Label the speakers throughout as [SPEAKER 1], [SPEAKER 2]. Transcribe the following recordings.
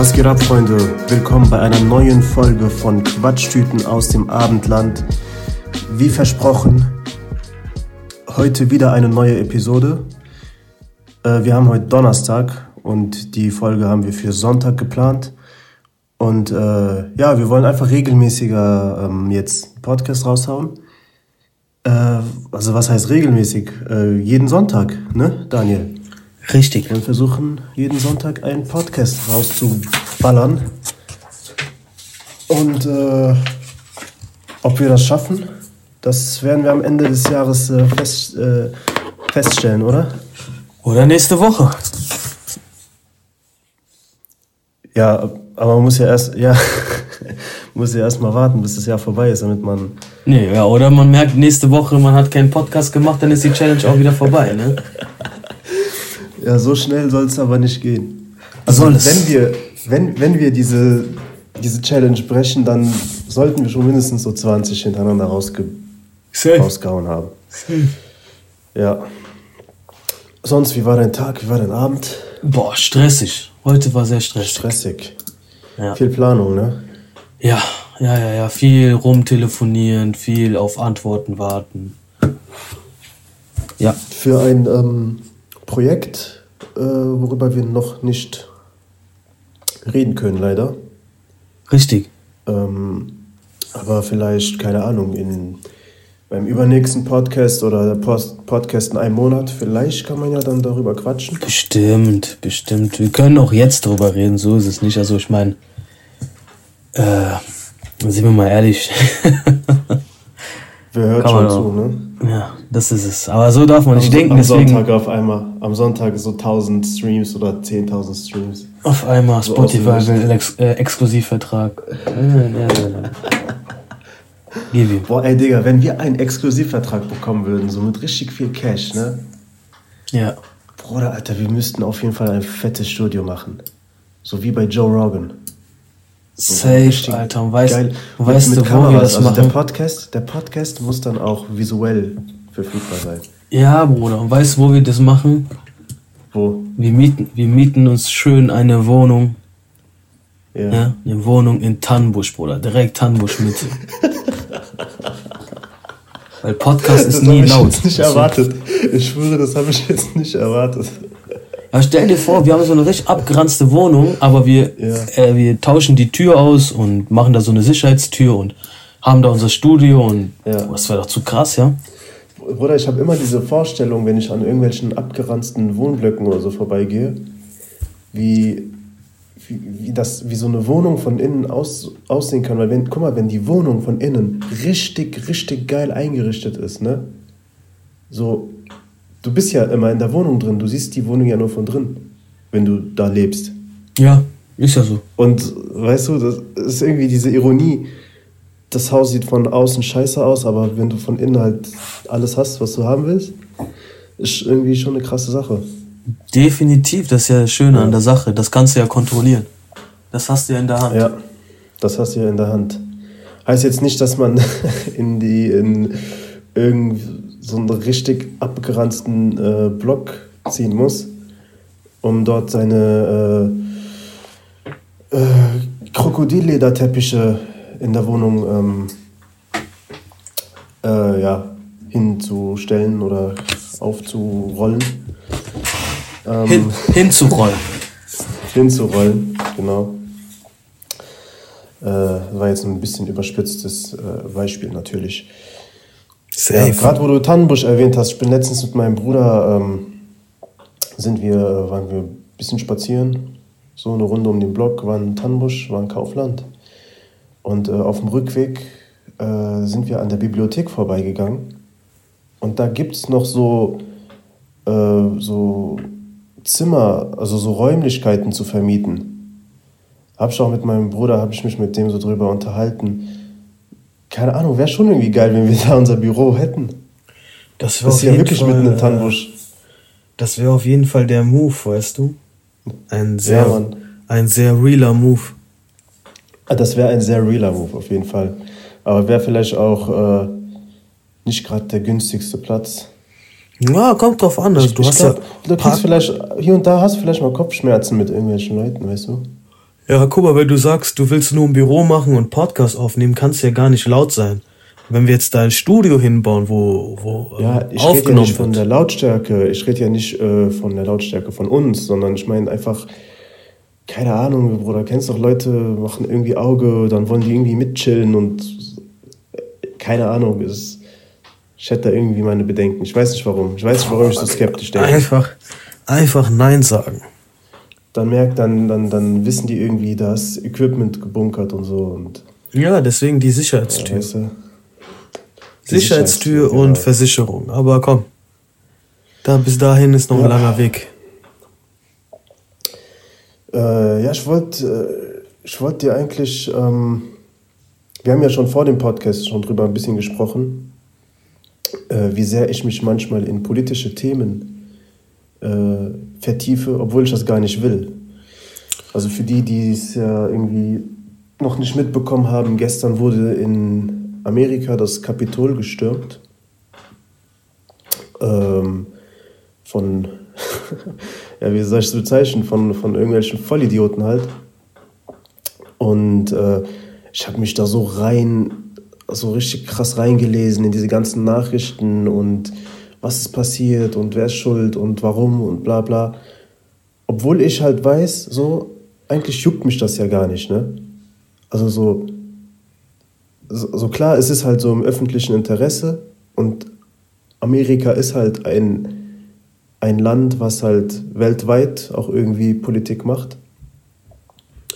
[SPEAKER 1] Was geht ab, Freunde? Willkommen bei einer neuen Folge von Quatschtüten aus dem Abendland. Wie versprochen, heute wieder eine neue Episode. Äh, wir haben heute Donnerstag und die Folge haben wir für Sonntag geplant. Und äh, ja, wir wollen einfach regelmäßiger ähm, jetzt Podcast raushauen. Äh, also was heißt regelmäßig? Äh, jeden Sonntag, ne, Daniel?
[SPEAKER 2] Richtig.
[SPEAKER 1] Wir versuchen jeden Sonntag einen Podcast rauszuballern. Und äh, ob wir das schaffen, das werden wir am Ende des Jahres äh, fest, äh, feststellen, oder?
[SPEAKER 2] Oder nächste Woche.
[SPEAKER 1] Ja, aber man muss ja erst, ja, muss ja erst mal warten, bis das Jahr vorbei ist, damit man.
[SPEAKER 2] Nee, ja, oder man merkt nächste Woche, man hat keinen Podcast gemacht, dann ist die Challenge auch wieder vorbei, ne?
[SPEAKER 1] Ja, so schnell soll es aber nicht gehen. Also
[SPEAKER 2] Soll es?
[SPEAKER 1] wenn wir, wenn, wenn wir diese, diese Challenge brechen, dann sollten wir schon mindestens so 20 hintereinander rausge
[SPEAKER 2] Safe.
[SPEAKER 1] rausgehauen haben. Ja. Sonst, wie war dein Tag? Wie war dein Abend?
[SPEAKER 2] Boah, stressig. Heute war sehr stressig.
[SPEAKER 1] Stressig.
[SPEAKER 2] Ja.
[SPEAKER 1] Viel Planung, ne?
[SPEAKER 2] Ja, ja, ja, ja. Viel rumtelefonieren, viel auf Antworten warten. Ja.
[SPEAKER 1] Für ein ähm, Projekt, äh, worüber wir noch nicht reden können, leider.
[SPEAKER 2] Richtig.
[SPEAKER 1] Ähm, aber vielleicht, keine Ahnung, in, beim übernächsten Podcast oder der Post Podcast in einem Monat, vielleicht kann man ja dann darüber quatschen.
[SPEAKER 2] Bestimmt, bestimmt. Wir können auch jetzt drüber reden, so ist es nicht. Also ich meine, äh, sind wir mal ehrlich.
[SPEAKER 1] Wer hört
[SPEAKER 2] Kann
[SPEAKER 1] schon zu, ne?
[SPEAKER 2] ja, das ist es. Aber so darf man nicht
[SPEAKER 1] am,
[SPEAKER 2] denken,
[SPEAKER 1] am
[SPEAKER 2] deswegen
[SPEAKER 1] Sonntag auf einmal, am Sonntag so 1000 Streams oder 10.000 Streams.
[SPEAKER 2] auf einmal
[SPEAKER 1] So
[SPEAKER 2] Spotify will Ex äh, Exklusivvertrag. Ja, ja, ja. Gib ihm.
[SPEAKER 1] Boah, ey Digga, wenn wir einen Exklusivvertrag bekommen würden, so mit richtig viel Cash, ne?
[SPEAKER 2] Ja.
[SPEAKER 1] Bruder, Alter, wir müssten auf jeden Fall ein fettes Studio machen. So wie bei Joe Rogan.
[SPEAKER 2] Safe,
[SPEAKER 1] Richtig
[SPEAKER 2] Alter. Und weißt,
[SPEAKER 1] geil.
[SPEAKER 2] und weißt
[SPEAKER 1] mit,
[SPEAKER 2] du,
[SPEAKER 1] mit
[SPEAKER 2] wo wir
[SPEAKER 1] Kameras.
[SPEAKER 2] das
[SPEAKER 1] also
[SPEAKER 2] machen?
[SPEAKER 1] Der Podcast, der Podcast muss dann auch visuell verfügbar sein.
[SPEAKER 2] Ja, Bruder. Und weißt du, wo wir das machen?
[SPEAKER 1] Wo?
[SPEAKER 2] Wir mieten, wir mieten uns schön eine Wohnung.
[SPEAKER 1] Ja.
[SPEAKER 2] Ja, eine Wohnung in Tannenbusch, Bruder. Direkt Tannenbusch Mitte. Weil Podcast ist
[SPEAKER 1] das
[SPEAKER 2] nie
[SPEAKER 1] habe ich
[SPEAKER 2] laut.
[SPEAKER 1] jetzt nicht erwartet. Ich schwöre, das habe ich jetzt nicht erwartet.
[SPEAKER 2] Aber stell dir vor, wir haben so eine richtig abgeranzte Wohnung, aber wir,
[SPEAKER 1] Ja.
[SPEAKER 2] äh, wir tauschen die Tür aus und machen da so eine Sicherheitstür und haben da unser Studio und
[SPEAKER 1] Ja.
[SPEAKER 2] oh, das wäre doch zu krass, ja?
[SPEAKER 1] Bruder, ich habe immer diese Vorstellung, wenn ich an irgendwelchen abgeranzten Wohnblöcken oder so vorbeigehe, wie, wie, wie, das, wie so eine Wohnung von innen aus, aussehen kann. Weil, wenn, guck mal, wenn die Wohnung von innen richtig, richtig geil eingerichtet ist, ne? So, du bist ja immer in der Wohnung drin, du siehst die Wohnung ja nur von drin, wenn du da lebst.
[SPEAKER 2] Ja, ist ja so.
[SPEAKER 1] Und weißt du, das ist irgendwie diese Ironie. Das Haus sieht von außen scheiße aus, aber wenn du von innen halt alles hast, was du haben willst, ist irgendwie schon eine krasse Sache.
[SPEAKER 2] Definitiv, das ist ja das Schöne an der Sache. Das kannst du ja kontrollieren. Das hast du ja in der Hand.
[SPEAKER 1] Ja, das hast du ja in der Hand. Heißt jetzt nicht, dass man in die in irgend so einen richtig abgeranzten äh, Block ziehen muss, um dort seine äh, äh, Krokodillederteppiche in der Wohnung ähm, äh, ja, hinzustellen oder aufzurollen. Ähm,
[SPEAKER 2] Hin, hinzurollen.
[SPEAKER 1] hinzurollen, genau. Äh, war jetzt ein bisschen überspitztes äh, Beispiel natürlich. Ja, Gerade wo du Tannenbusch erwähnt hast, ich bin letztens mit meinem Bruder, ähm, sind wir, waren wir ein bisschen spazieren, so eine Runde um den Block, war ein Tannenbusch, war ein Kaufland. Und äh, auf dem Rückweg äh, sind wir an der Bibliothek vorbeigegangen. Und da gibt es noch so, äh, so Zimmer, also so Räumlichkeiten zu vermieten. Hab ich auch mit meinem Bruder, habe ich mich mit dem so drüber unterhalten. Keine Ahnung, wäre schon irgendwie geil, wenn wir da unser Büro hätten.
[SPEAKER 2] Das
[SPEAKER 1] ist ja wirklich mitten im Tannenbusch.
[SPEAKER 2] Das wäre auf jeden Fall der Move, weißt du? Ein sehr,
[SPEAKER 1] Ja,
[SPEAKER 2] ein sehr realer Move.
[SPEAKER 1] Ah, Das wäre ein sehr realer Move auf jeden Fall. Aber wäre vielleicht auch äh, nicht gerade der günstigste Platz.
[SPEAKER 2] Ja, kommt drauf an. Also, du
[SPEAKER 1] ich
[SPEAKER 2] hast
[SPEAKER 1] glaub,
[SPEAKER 2] ja.
[SPEAKER 1] Du kriegst vielleicht, hier und da hast du vielleicht mal Kopfschmerzen mit irgendwelchen Leuten, weißt du?
[SPEAKER 2] Ja, guck mal, wenn du sagst, du willst nur ein Büro machen und Podcast aufnehmen, kannst du ja gar nicht laut sein. Wenn wir jetzt da ein Studio hinbauen, wo, wo
[SPEAKER 1] Ja, ich rede ja nicht von der Lautstärke, ich rede ja nicht äh, von der Lautstärke von uns, sondern ich meine einfach, keine Ahnung, Bruder, kennst doch Leute, machen irgendwie Auge, dann wollen die irgendwie mitchillen und äh, keine Ahnung, es, ich hätte da irgendwie meine Bedenken. Ich weiß nicht warum. Ich weiß nicht, warum ich so skeptisch denke.
[SPEAKER 2] Einfach, einfach Nein sagen.
[SPEAKER 1] Dann merkt, dann, dann, dann wissen die irgendwie, das Equipment gebunkert und so. Und,
[SPEAKER 2] Ja, deswegen die Sicherheitstür.
[SPEAKER 1] ja, weißt du? Die
[SPEAKER 2] Sicherheitstür
[SPEAKER 1] Sicherheitstür,
[SPEAKER 2] und
[SPEAKER 1] genau.
[SPEAKER 2] Versicherung. Aber komm, da bis dahin ist noch ein
[SPEAKER 1] Ja.
[SPEAKER 2] langer Weg.
[SPEAKER 1] Äh, ja, ich wollte äh, ich wollt dir eigentlich, ähm, wir haben ja schon vor dem Podcast schon drüber ein bisschen gesprochen, äh, wie sehr ich mich manchmal in politische Themen äh, vertiefe, obwohl ich das gar nicht will. Also für die, die es ja irgendwie noch nicht mitbekommen haben, gestern wurde in Amerika das Kapitol gestürmt. Ähm, von, ja, wie soll ich es bezeichnen, von, von irgendwelchen Vollidioten halt. Und äh, ich habe mich da so rein, so richtig krass reingelesen in diese ganzen Nachrichten und was ist passiert und wer ist schuld und warum und bla bla. Obwohl ich halt weiß, so, eigentlich juckt mich das ja gar nicht, ne? Also so, so, so klar, es ist halt so im öffentlichen Interesse und Amerika ist halt ein, ein Land, was halt weltweit auch irgendwie Politik macht.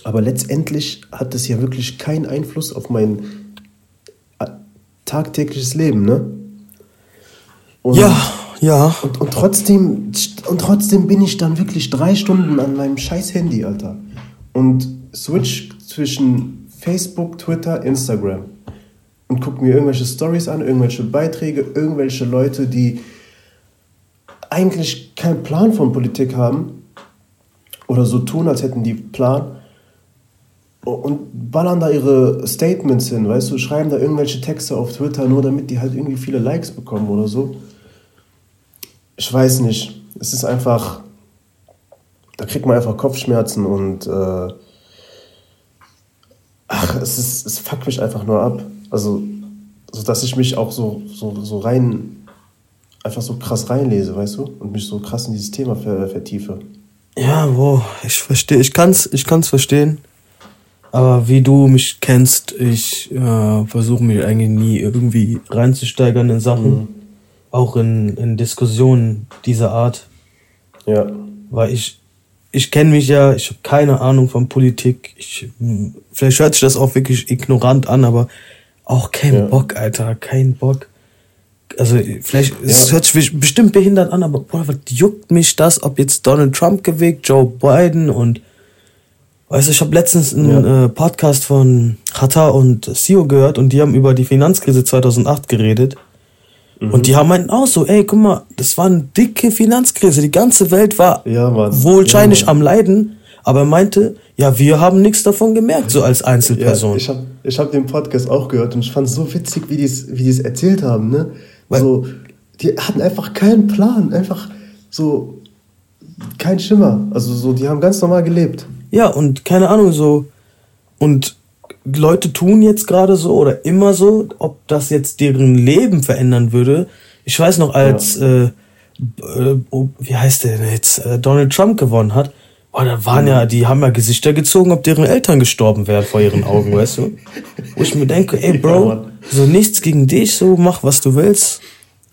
[SPEAKER 1] Aber letztendlich hat es ja wirklich keinen Einfluss auf mein tagtägliches Leben, ne? Und,
[SPEAKER 2] Ja, ja.
[SPEAKER 1] Und, und, trotzdem, und trotzdem bin ich dann wirklich drei Stunden an meinem scheiß Handy, Alter. Und switch zwischen Facebook, Twitter, Instagram. Und guck mir irgendwelche Stories an, irgendwelche Beiträge, irgendwelche Leute, die eigentlich keinen Plan von Politik haben oder so tun, als hätten die Plan und ballern da ihre Statements hin, weißt du, schreiben da irgendwelche Texte auf Twitter, nur damit die halt irgendwie viele Likes bekommen oder so. Ich weiß nicht. Es ist einfach, da kriegt man einfach Kopfschmerzen und äh, ach, es ist, es fuckt mich einfach nur ab. Also, so dass ich mich auch so, so, so rein, einfach so krass reinlese, weißt du, und mich so krass in dieses Thema ver vertiefe.
[SPEAKER 2] Ja, wo, ich verstehe, ich kann's, ich kann's verstehen. Aber wie du mich kennst, ich äh, versuche mich eigentlich nie irgendwie reinzusteigern in Sachen, auch in, in Diskussionen dieser Art.
[SPEAKER 1] Ja.
[SPEAKER 2] Weil ich, ich kenne mich ja, ich habe keine Ahnung von Politik. Ich, hm, vielleicht hört sich das auch wirklich ignorant an, aber auch kein
[SPEAKER 1] Ja.
[SPEAKER 2] Bock, Alter, kein Bock. Also vielleicht, es
[SPEAKER 1] Ja.
[SPEAKER 2] hört sich bestimmt behindert an, aber boah, was juckt mich das, ob jetzt Donald Trump gewählt, Joe Biden und weißt du, ich habe letztens einen
[SPEAKER 1] Ja.
[SPEAKER 2] äh, Podcast von Qatar und Sio gehört und die haben über die Finanzkrise 2008 geredet.
[SPEAKER 1] Mhm.
[SPEAKER 2] Und die haben meinten auch so, ey, guck mal, das war eine dicke Finanzkrise. Die ganze Welt war
[SPEAKER 1] Ja,
[SPEAKER 2] wohlscheinlich
[SPEAKER 1] Ja,
[SPEAKER 2] am Leiden, aber er meinte, ja, wir haben nichts davon gemerkt, so als
[SPEAKER 1] Ja,
[SPEAKER 2] Einzelperson.
[SPEAKER 1] ich habe ich hab den Podcast auch gehört und ich fand es so witzig, wie die es wie die's erzählt haben. Ne?
[SPEAKER 2] Weil-
[SPEAKER 1] so, die hatten einfach keinen Plan, einfach so kein Schimmer. Also so, die haben ganz normal gelebt.
[SPEAKER 2] Ja, und keine Ahnung, so. Und Leute tun jetzt gerade so oder immer so, ob das jetzt deren Leben verändern würde. Ich weiß noch, als, äh, äh, oh, wie heißt der denn jetzt, äh, Donald Trump gewonnen hat, boah, da waren ja, die haben ja Gesichter gezogen, ob deren Eltern gestorben wären vor ihren Augen, weißt du? Wo ich mir denke, ey,
[SPEAKER 1] Ja,
[SPEAKER 2] Bro, so nichts gegen dich, so mach, was du willst.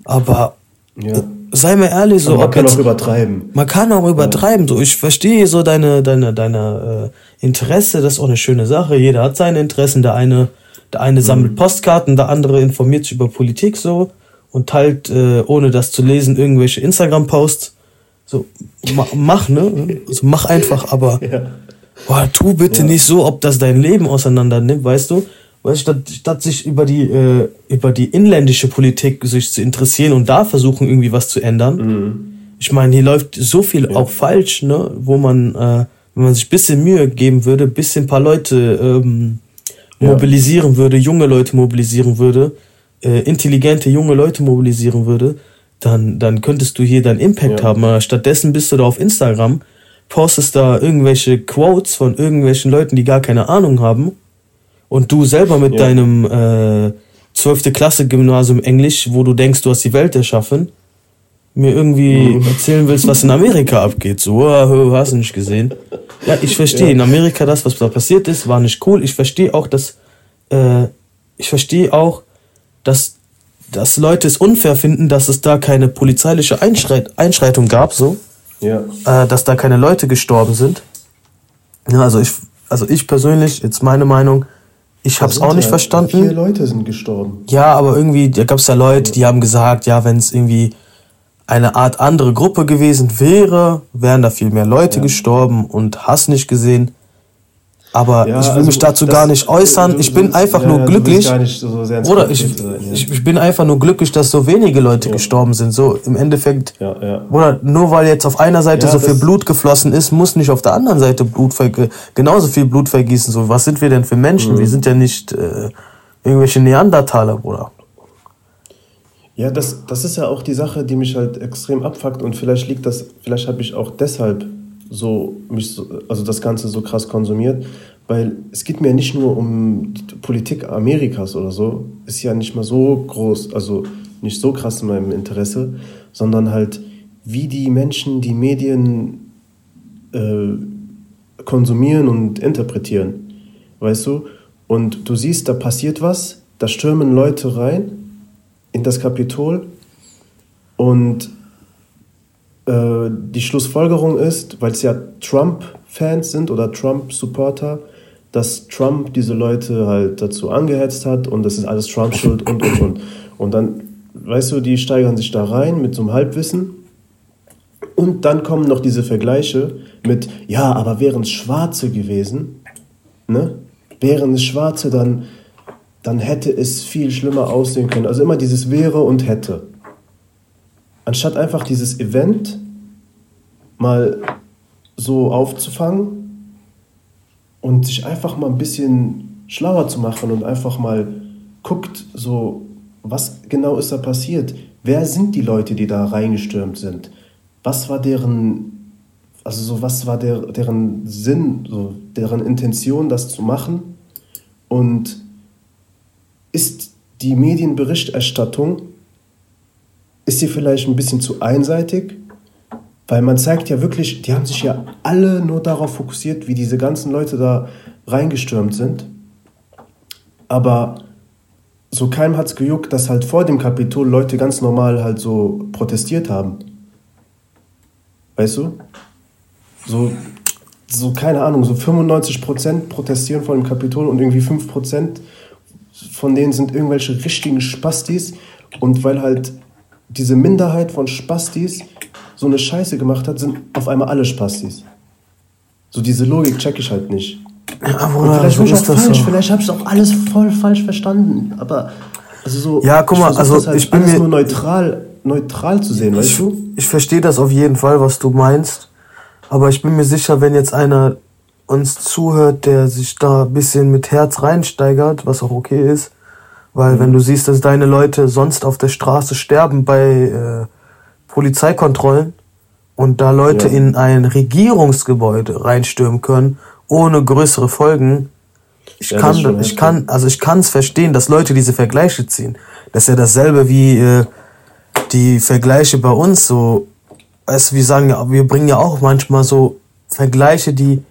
[SPEAKER 2] Aber
[SPEAKER 1] Ja.
[SPEAKER 2] Sei mir ehrlich, so,
[SPEAKER 1] Aber man kann
[SPEAKER 2] jetzt,
[SPEAKER 1] auch übertreiben.
[SPEAKER 2] man kann auch übertreiben. So, ich verstehe so deine, deine, deine äh, Interesse. Das ist auch eine schöne Sache. Jeder hat seine Interessen. Der eine, der eine
[SPEAKER 1] Mhm.
[SPEAKER 2] sammelt Postkarten, der andere informiert sich über Politik so und teilt, äh, ohne das zu lesen, irgendwelche Instagram-Posts. So, ma, mach, ne? Also mach einfach, aber
[SPEAKER 1] Ja.
[SPEAKER 2] boah, tu bitte
[SPEAKER 1] Ja.
[SPEAKER 2] nicht so, ob das dein Leben auseinander nimmt, weißt du? Weil statt, statt sich über die, äh, über die inländische Politik sich zu interessieren und da versuchen, irgendwie was zu ändern,
[SPEAKER 1] Mhm.
[SPEAKER 2] ich meine, hier läuft so viel auch falsch, ne, wo man, äh, wenn man sich ein bisschen Mühe geben würde, ein bisschen ein paar Leute ähm,
[SPEAKER 1] Ja.
[SPEAKER 2] mobilisieren würde, junge Leute mobilisieren würde, äh, intelligente junge Leute mobilisieren würde, dann, dann könntest du hier deinen Impact ja. haben. Aber stattdessen bist du da auf Instagram, postest da irgendwelche Quotes von irgendwelchen Leuten, die gar keine Ahnung haben. Und du selber mit ja. deinem äh, 12. Klasse Gymnasium Englisch, wo du denkst, du hast die Welt erschaffen, mir irgendwie mhm. erzählen willst, was in Amerika abgeht. So, oh, hast du nicht gesehen. Ja, ich verstehe. Ja. In Amerika das, was da passiert ist, war nicht cool. Ich verstehe auch, dass äh, ich verstehe auch, dass dass Leute es unfair finden, dass es da keine polizeiliche Einschreit Einschreitung gab, so. Ja. Äh, dass da keine Leute gestorben sind. Ja, also ich, also ich persönlich, jetzt meine Meinung, ich habe es auch nicht ja, verstanden.
[SPEAKER 1] Vier Leute sind gestorben.
[SPEAKER 2] Ja, aber irgendwie, da gab es ja Leute, die haben gesagt, ja, wenn es irgendwie eine Art andere Gruppe gewesen wäre, wären da viel mehr Leute ja. gestorben und hast nicht gesehen. Aber ja, ich will also mich dazu gar nicht äußern. Ich bin einfach ja, nur glücklich. So oder ich, ich, ich, bin einfach nur glücklich, dass so wenige Leute gestorben sind. So im Endeffekt. Oder nur weil jetzt auf einer Seite so viel Blut geflossen ist, muss nicht auf der anderen Seite Blut genauso viel Blut vergießen. So, was sind wir denn für Menschen? Mhm. Wir sind ja nicht äh, irgendwelche Neandertaler, Bruder.
[SPEAKER 1] Ja, das, das ist ja auch die Sache, die mich halt extrem abfuckt und vielleicht liegt das, vielleicht habe ich auch deshalb so also das Ganze so krass konsumiert, weil es geht mir nicht nur um die Politik Amerikas oder so, ist ja nicht mal so groß, also nicht so krass in meinem Interesse, sondern halt wie die Menschen die Medien äh, konsumieren und interpretieren, weißt du? Und du siehst, da passiert was, da stürmen Leute rein in das Kapitol und äh, die Schlussfolgerung ist, weil es ja Trump-Fans sind oder Trump-Supporter, dass Trump diese Leute halt dazu angehetzt hat und das ist alles Trump schuld und und und. Und dann, weißt du, die steigern sich da rein mit so einem Halbwissen. Und dann kommen noch diese Vergleiche mit, ja, aber wären es Schwarze gewesen, ne? Wären es Schwarze, dann, dann hätte es viel schlimmer aussehen können. Also immer dieses wäre und hätte anstatt einfach dieses Event mal so aufzufangen und sich einfach mal ein bisschen schlauer zu machen und einfach mal guckt, so, was genau ist da passiert? Wer sind die Leute, die da reingestürmt sind? Was war deren, also so, was war der, deren Sinn, so, deren Intention, das zu machen? Und ist die Medienberichterstattung ist sie vielleicht ein bisschen zu einseitig, weil man zeigt ja wirklich, die haben sich ja alle nur darauf fokussiert, wie diese ganzen Leute da reingestürmt sind. Aber so keinem hat es gejuckt, dass halt vor dem Kapitol Leute ganz normal halt so protestiert haben. Weißt du? So, so keine Ahnung, so 95% protestieren vor dem Kapitol und irgendwie 5% von denen sind irgendwelche richtigen Spastis. Und weil halt diese Minderheit von Spastis so eine Scheiße gemacht hat, sind auf einmal alle Spastis. So diese Logik check ich halt nicht. Ja, Bruder, vielleicht bin ich auch falsch, so. vielleicht habe ich auch alles voll falsch verstanden. Aber also so. Ja, guck mal, also halt ich bin mir nur neutral, neutral zu sehen, weißt
[SPEAKER 2] ich, du? Ich verstehe das auf jeden Fall, was du meinst. Aber ich bin mir sicher, wenn jetzt einer uns zuhört, der sich da ein bisschen mit Herz reinsteigert, was auch okay ist, weil mhm. wenn du siehst, dass deine Leute sonst auf der Straße sterben bei äh, Polizeikontrollen und da Leute ja. in ein Regierungsgebäude reinstürmen können, ohne größere Folgen, ich ja, kann, ich kann, also ich kann es verstehen, dass Leute diese Vergleiche ziehen. Das ist ja dasselbe wie äh, die Vergleiche bei uns so. Weißt, wir sagen ja, wir bringen ja auch manchmal so Vergleiche, die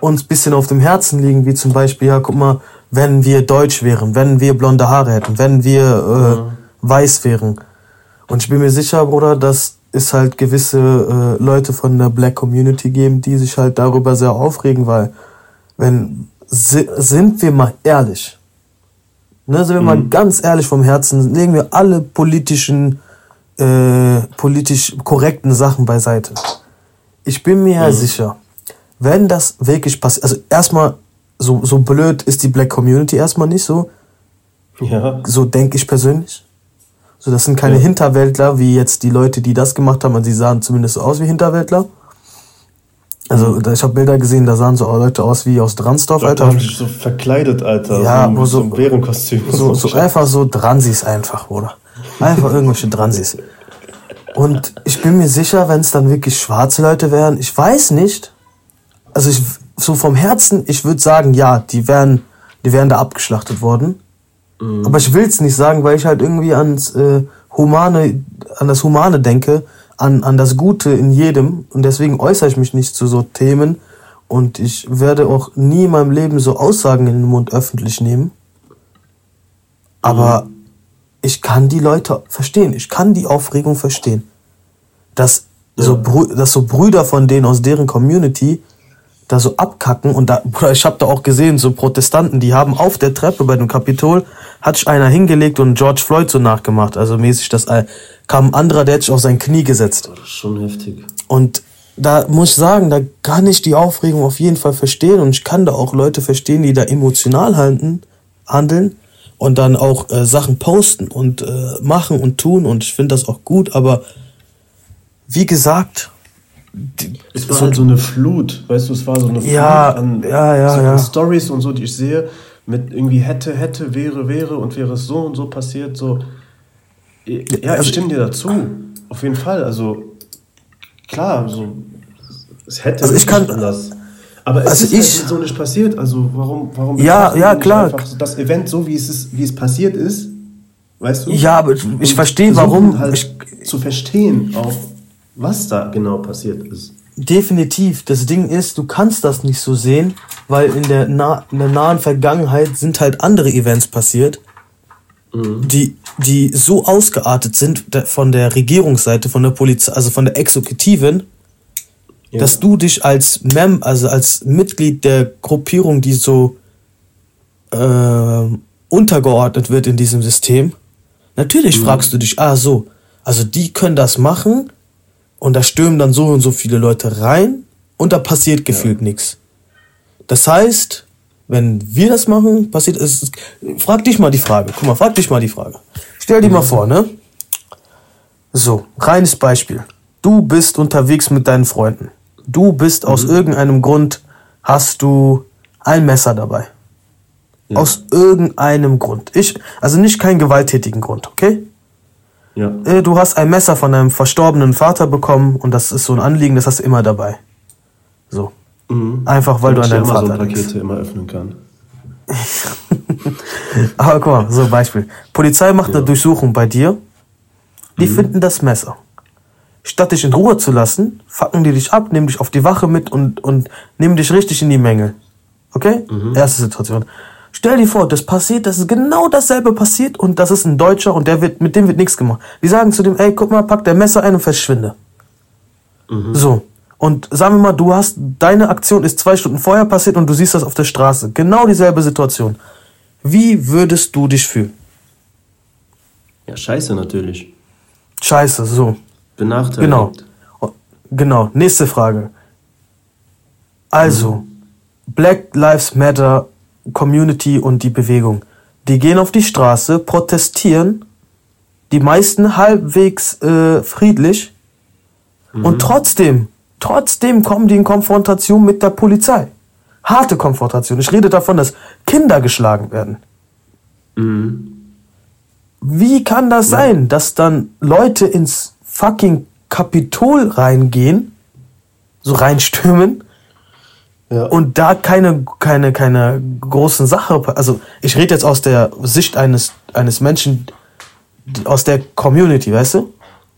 [SPEAKER 2] uns bisschen auf dem Herzen liegen, wie zum Beispiel, ja, guck mal, wenn wir deutsch wären, wenn wir blonde Haare hätten, wenn wir äh, mhm. weiß wären. Und ich bin mir sicher, Bruder, dass es halt gewisse äh, Leute von der Black Community geben, die sich halt darüber sehr aufregen, weil wenn sind wir mal ehrlich, ne, sind wir mhm. mal ganz ehrlich vom Herzen, legen wir alle politischen, äh, politisch korrekten Sachen beiseite. Ich bin mir mhm. sicher, wenn das wirklich passiert, also erstmal so, so blöd ist die Black Community erstmal nicht so. Ja. So denke ich persönlich. So, das sind keine ja. Hinterwäldler, wie jetzt die Leute, die das gemacht haben, und sie sahen zumindest so aus wie Hinterwäldler. Also, mhm. ich habe Bilder gesehen, da sahen so Leute aus wie aus Dransdorf, Alter. Alter.
[SPEAKER 1] So verkleidet, Alter. Ja, so, so, so Bärenkostüm.
[SPEAKER 2] So, so einfach so Dransis einfach, oder? Einfach irgendwelche Transis. Und ich bin mir sicher, wenn es dann wirklich schwarze Leute wären, ich weiß nicht. Also ich, so vom Herzen, ich würde sagen, ja, die wären, die wären da abgeschlachtet worden. Mhm. Aber ich will es nicht sagen, weil ich halt irgendwie ans äh, Humane, an das Humane denke, an, an das Gute in jedem. Und deswegen äußere ich mich nicht zu so Themen. Und ich werde auch nie in meinem Leben so Aussagen in den Mund öffentlich nehmen. Aber mhm. ich kann die Leute verstehen. Ich kann die Aufregung verstehen. Dass, ja. so, dass so Brüder von denen aus deren Community da so abkacken und da, Bruder, ich habe da auch gesehen, so Protestanten, die haben auf der Treppe bei dem Kapitol, hat sich einer hingelegt und George Floyd so nachgemacht, also mäßig, das äh, kam ein anderer, der hat sich auf sein Knie gesetzt. Das ist schon heftig. Und da muss ich sagen, da kann ich die Aufregung auf jeden Fall verstehen und ich kann da auch Leute verstehen, die da emotional handeln, handeln und dann auch äh, Sachen posten und äh, machen und tun und ich finde das auch gut, aber wie gesagt,
[SPEAKER 1] es war so, halt so eine Flut, weißt du, es war so eine Flut ja, an ja, ja, so ja. Stories und so, die ich sehe, mit irgendwie hätte, hätte, wäre, wäre und wäre es so und so passiert, so. Ja, ich also stimme dir dazu, auf jeden Fall, also klar, so, es hätte also ich kann, anders. Aber es also ist ich, halt so nicht passiert, also warum, warum ja, ja, klar. das Event so, wie es, ist, wie es passiert ist, weißt du? Ja, aber ich, ich verstehe, warum. Halt ich, zu verstehen auch, was da genau passiert ist.
[SPEAKER 2] Definitiv. Das Ding ist, du kannst das nicht so sehen, weil in der, nah in der nahen Vergangenheit sind halt andere Events passiert, mhm. die, die so ausgeartet sind von der Regierungsseite, von der Polizei, also von der Exekutiven, ja. dass du dich als Mem, also als Mitglied der Gruppierung, die so äh, untergeordnet wird in diesem System, natürlich mhm. fragst du dich, ah so, also die können das machen, und da stürmen dann so und so viele Leute rein und da passiert gefühlt ja. nichts. Das heißt, wenn wir das machen, passiert es. Frag dich mal die Frage. Guck mal, frag dich mal die Frage. Stell dir mhm. mal vor, ne? So, reines Beispiel. Du bist unterwegs mit deinen Freunden. Du bist mhm. aus irgendeinem Grund, hast du ein Messer dabei. Ja. Aus irgendeinem Grund. Ich, also nicht keinen gewalttätigen Grund, okay? Ja. Äh, du hast ein Messer von deinem verstorbenen Vater bekommen und das ist so ein Anliegen, das hast du immer dabei. So. Mhm. Einfach weil Damit du an deinem Vater Pakete denkst. immer öffnen kann. Aber guck mal, so ein Beispiel. Polizei macht ja. eine Durchsuchung bei dir. Die mhm. finden das Messer. Statt dich in Ruhe zu lassen, fucken die dich ab, nehmen dich auf die Wache mit und, und nehmen dich richtig in die Menge. Okay? Mhm. Erste Situation. Stell dir vor, das passiert, das ist genau dasselbe passiert und das ist ein Deutscher und der wird, mit dem wird nichts gemacht. Die sagen zu dem, ey, guck mal, pack der Messer ein und verschwinde. Mhm. So. Und sagen wir mal, du hast, deine Aktion ist zwei Stunden vorher passiert und du siehst das auf der Straße. Genau dieselbe Situation. Wie würdest du dich fühlen?
[SPEAKER 1] Ja, scheiße natürlich.
[SPEAKER 2] Scheiße, so. Benachteiligt. Genau. Genau. Nächste Frage. Also, mhm. Black Lives Matter Community und die Bewegung. Die gehen auf die Straße, protestieren, die meisten halbwegs äh, friedlich mhm. und trotzdem, trotzdem kommen die in Konfrontation mit der Polizei. Harte Konfrontation. Ich rede davon, dass Kinder geschlagen werden. Mhm. Wie kann das ja. sein, dass dann Leute ins fucking Kapitol reingehen, so reinstürmen ja. Und da keine, keine, keine großen Sache, also ich rede jetzt aus der Sicht eines, eines Menschen, aus der Community, weißt du?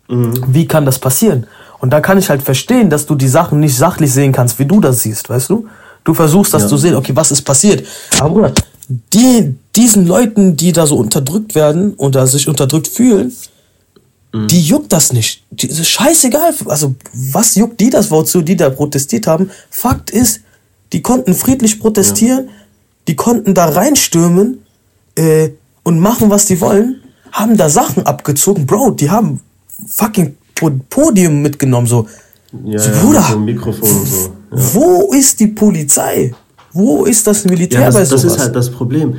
[SPEAKER 2] Mhm. Wie kann das passieren? Und da kann ich halt verstehen, dass du die Sachen nicht sachlich sehen kannst, wie du das siehst, weißt du? Du versuchst das ja. zu sehen, okay, was ist passiert? Aber Bruder, die, diesen Leuten, die da so unterdrückt werden oder sich unterdrückt fühlen, mhm. die juckt das nicht. Die ist scheißegal. Also, was juckt die das, wozu die da protestiert haben? Fakt ist, die konnten friedlich protestieren, ja. die konnten da reinstürmen äh, und machen, was die wollen, haben da Sachen abgezogen. Bro, die haben fucking Podium mitgenommen, so. Ja, so, Bruder, so Mikrofon und so. Ja. Wo ist die Polizei? Wo ist das Militär ja, das, bei sowas? Das ist halt das Problem.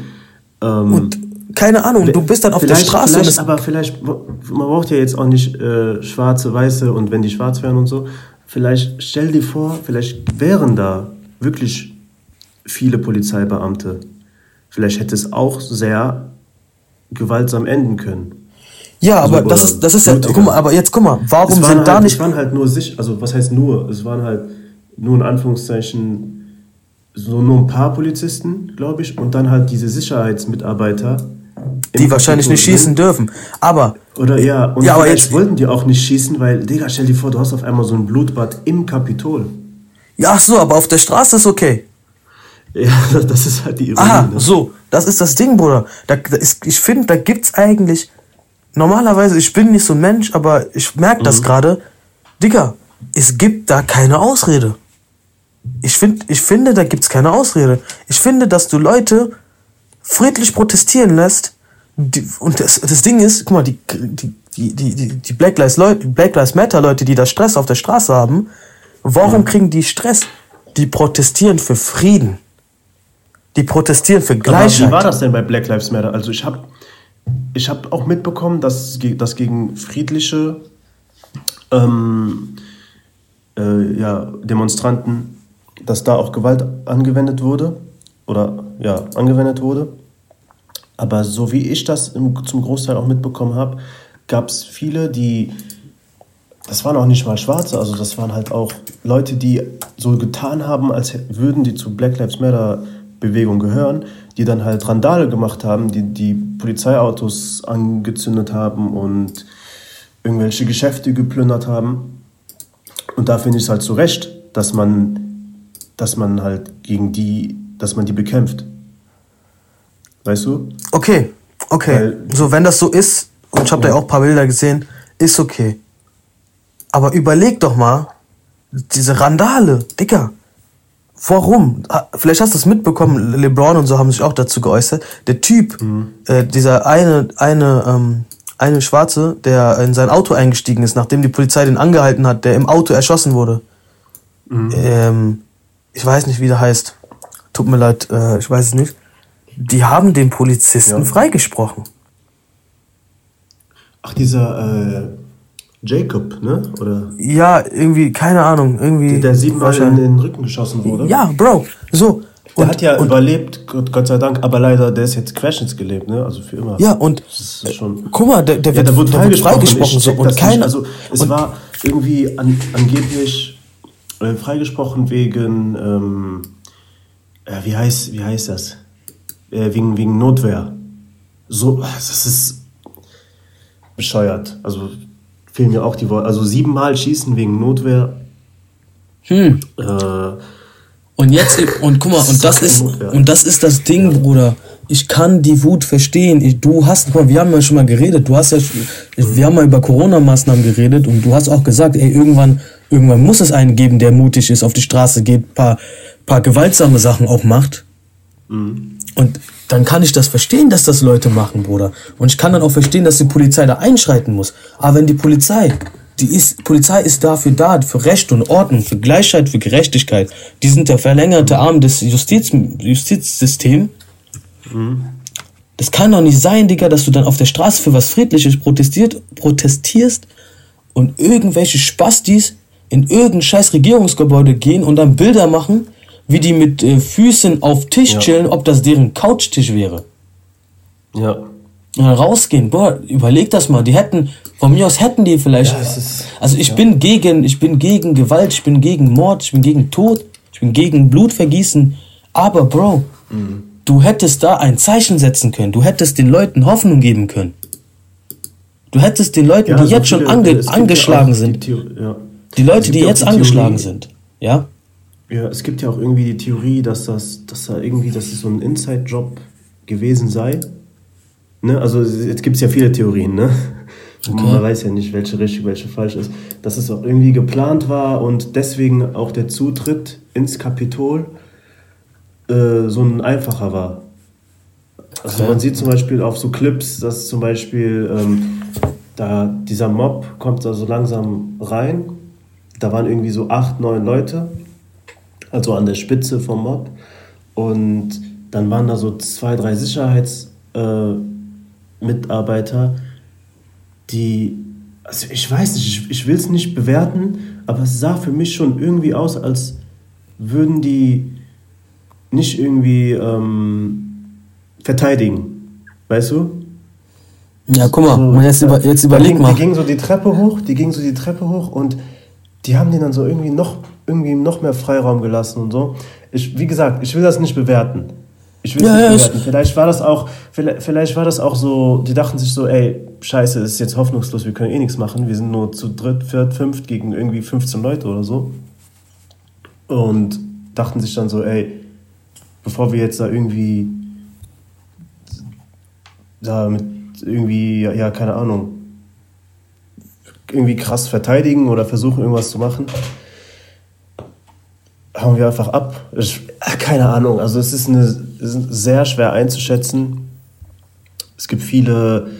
[SPEAKER 2] Ähm, und keine Ahnung, du bist dann auf der Straße.
[SPEAKER 1] Vielleicht, aber vielleicht, man braucht ja jetzt auch nicht äh, schwarze, weiße und wenn die schwarz wären und so. Vielleicht stell dir vor, vielleicht wären da wirklich viele Polizeibeamte. Vielleicht hätte es auch sehr gewaltsam enden können.
[SPEAKER 2] Ja, aber also, das ist, das ist ja, guck mal, aber jetzt guck mal, warum sind
[SPEAKER 1] halt,
[SPEAKER 2] da nicht.
[SPEAKER 1] Es waren halt nur sich, also was heißt nur? Es waren halt nur in Anführungszeichen so nur ein paar Polizisten, glaube ich, und dann halt diese Sicherheitsmitarbeiter.
[SPEAKER 2] Die wahrscheinlich nicht schießen dürfen. Aber.
[SPEAKER 1] Oder ja, und ja, aber jetzt wollten die auch nicht schießen, weil, Digga, stell dir vor, du hast auf einmal so ein Blutbad im Kapitol.
[SPEAKER 2] Ja, ach so, aber auf der Straße ist okay.
[SPEAKER 1] Ja, das ist halt die
[SPEAKER 2] Ironie. Aha, ne? so, das ist das Ding, Bruder. Da, da ist, ich finde, da gibt's eigentlich. Normalerweise, ich bin nicht so ein Mensch, aber ich merke das mhm. gerade. Digga, es gibt da keine Ausrede. Ich, find, ich finde, da gibt's keine Ausrede. Ich finde, dass du Leute friedlich protestieren lässt. Die, und das, das Ding ist, guck mal, die, die, die, die, die Black, Lives Leute, Black Lives Matter Leute, die da Stress auf der Straße haben, warum kriegen die Stress? Die protestieren für Frieden. Die protestieren für Gleichheit.
[SPEAKER 1] Aber wie war das denn bei Black Lives Matter? Also ich habe ich hab auch mitbekommen, dass, dass gegen friedliche ähm, äh, ja, Demonstranten, dass da auch Gewalt angewendet wurde oder ja, angewendet wurde. Aber so wie ich das im, zum Großteil auch mitbekommen habe, gab es viele, die, das waren auch nicht mal Schwarze, also das waren halt auch Leute, die so getan haben, als würden die zu Black Lives Matter Bewegung gehören, die dann halt Randale gemacht haben, die die Polizeiautos angezündet haben und irgendwelche Geschäfte geplündert haben. Und da finde ich es halt zu Recht, dass man, dass man halt gegen die, dass man die bekämpft. Weißt du?
[SPEAKER 2] Okay, okay. Weil, so, wenn das so ist, und ich habe ja. da auch ein paar Bilder gesehen, ist okay. Aber überleg doch mal, diese Randale, Dicker. Warum? Vielleicht hast du es mitbekommen, LeBron und so haben sich auch dazu geäußert. Der Typ, mhm. äh, dieser eine, eine, ähm, eine Schwarze, der in sein Auto eingestiegen ist, nachdem die Polizei den angehalten hat, der im Auto erschossen wurde. Mhm. Ähm, ich weiß nicht, wie der heißt. Tut mir leid, äh, ich weiß es nicht. Die haben den Polizisten ja. freigesprochen.
[SPEAKER 1] Ach, dieser äh, Jacob, ne? Oder?
[SPEAKER 2] Ja, irgendwie, keine Ahnung. Irgendwie
[SPEAKER 1] der, siebenmal in den Rücken geschossen wurde.
[SPEAKER 2] Ja, Bro, so.
[SPEAKER 1] Der und, hat ja überlebt, Gott, Gott sei Dank, aber leider, der ist jetzt querschnittsgelebt, ne? Also für immer.
[SPEAKER 2] Ja, und das ist schon, guck mal, der, der, ja, wird, der wird freigesprochen.
[SPEAKER 1] So, und keiner, also es und, war irgendwie an, angeblich äh, freigesprochen wegen, ähm, äh, wie, heißt, wie heißt das? Äh, wegen, wegen Notwehr. So, das ist bescheuert. Also fehlen mir auch die Worte. Also siebenmal schießen wegen Notwehr.
[SPEAKER 2] Hm. Äh, und jetzt, und guck mal, und das ist, und das ist das Ding, Bruder. Ich kann die Wut verstehen. Ich, du hast, guck mal, wir haben ja schon mal geredet. Du hast ja, wir haben mal über Corona-Maßnahmen geredet und du hast auch gesagt, ey, irgendwann, irgendwann muss es einen geben, der mutig ist, auf die Straße geht, paar, paar gewaltsame Sachen auch macht. Mhm. Und dann kann ich das verstehen, dass das Leute machen, Bruder. Und ich kann dann auch verstehen, dass die Polizei da einschreiten muss. Aber wenn die Polizei, die ist, Polizei ist dafür da, für Recht und Ordnung, für Gleichheit, für Gerechtigkeit. Die sind der verlängerte Arm des Justiz, Justizsystems. Mhm. Das kann doch nicht sein, Digga, dass du dann auf der Straße für was Friedliches protestiert, protestierst und irgendwelche Spastis in irgendein scheiß Regierungsgebäude gehen und dann Bilder machen wie die mit äh, Füßen auf Tisch ja. chillen, ob das deren Couchtisch wäre.
[SPEAKER 1] Ja.
[SPEAKER 2] Und dann rausgehen, boah, überleg das mal. Die hätten, von mir aus hätten die vielleicht. Ja, ist, also ich ja. bin gegen, ich bin gegen Gewalt, ich bin gegen Mord, ich bin gegen Tod, ich bin gegen Blutvergießen. Aber Bro, mhm. du hättest da ein Zeichen setzen können. Du hättest den Leuten Hoffnung geben können. Du hättest den Leuten, die jetzt schon ange angeschlagen sind, die, die Leute, die jetzt angeschlagen sind, ja,
[SPEAKER 1] ja, es gibt ja auch irgendwie die Theorie, dass das, dass da irgendwie, dass es so ein Inside-Job gewesen sei. Ne? Also jetzt gibt es ja viele Theorien, ne? Okay. Man weiß ja nicht, welche richtig, welche falsch ist. Dass es auch irgendwie geplant war und deswegen auch der Zutritt ins Kapitol äh, so ein einfacher war. Also man sieht zum Beispiel auf so Clips, dass zum Beispiel ähm, da dieser Mob kommt da so langsam rein. Da waren irgendwie so acht, neun Leute also an der Spitze vom Mob. Und dann waren da so zwei, drei Sicherheitsmitarbeiter, äh, die, also ich weiß nicht, ich, ich will es nicht bewerten, aber es sah für mich schon irgendwie aus, als würden die nicht irgendwie ähm, verteidigen. Weißt du? Ja, guck mal, so, jetzt, über, jetzt überleg mal. Die gingen so die Treppe hoch, die gingen so die Treppe hoch und die haben den dann so irgendwie noch, irgendwie noch mehr Freiraum gelassen und so. Ich, wie gesagt, ich will das nicht bewerten. Ich will es ja, nicht bewerten. Vielleicht war das auch, vielleicht, vielleicht war das auch so, die dachten sich so, ey, scheiße, es ist jetzt hoffnungslos, wir können eh nichts machen. Wir sind nur zu dritt, viert, fünft gegen irgendwie 15 Leute oder so. Und dachten sich dann so, ey, bevor wir jetzt da irgendwie da mit irgendwie, ja, ja, keine Ahnung, irgendwie krass verteidigen oder versuchen, irgendwas zu machen, hauen wir einfach ab. Ich, keine Ahnung, also es ist, eine, es ist sehr schwer einzuschätzen. Es gibt viele,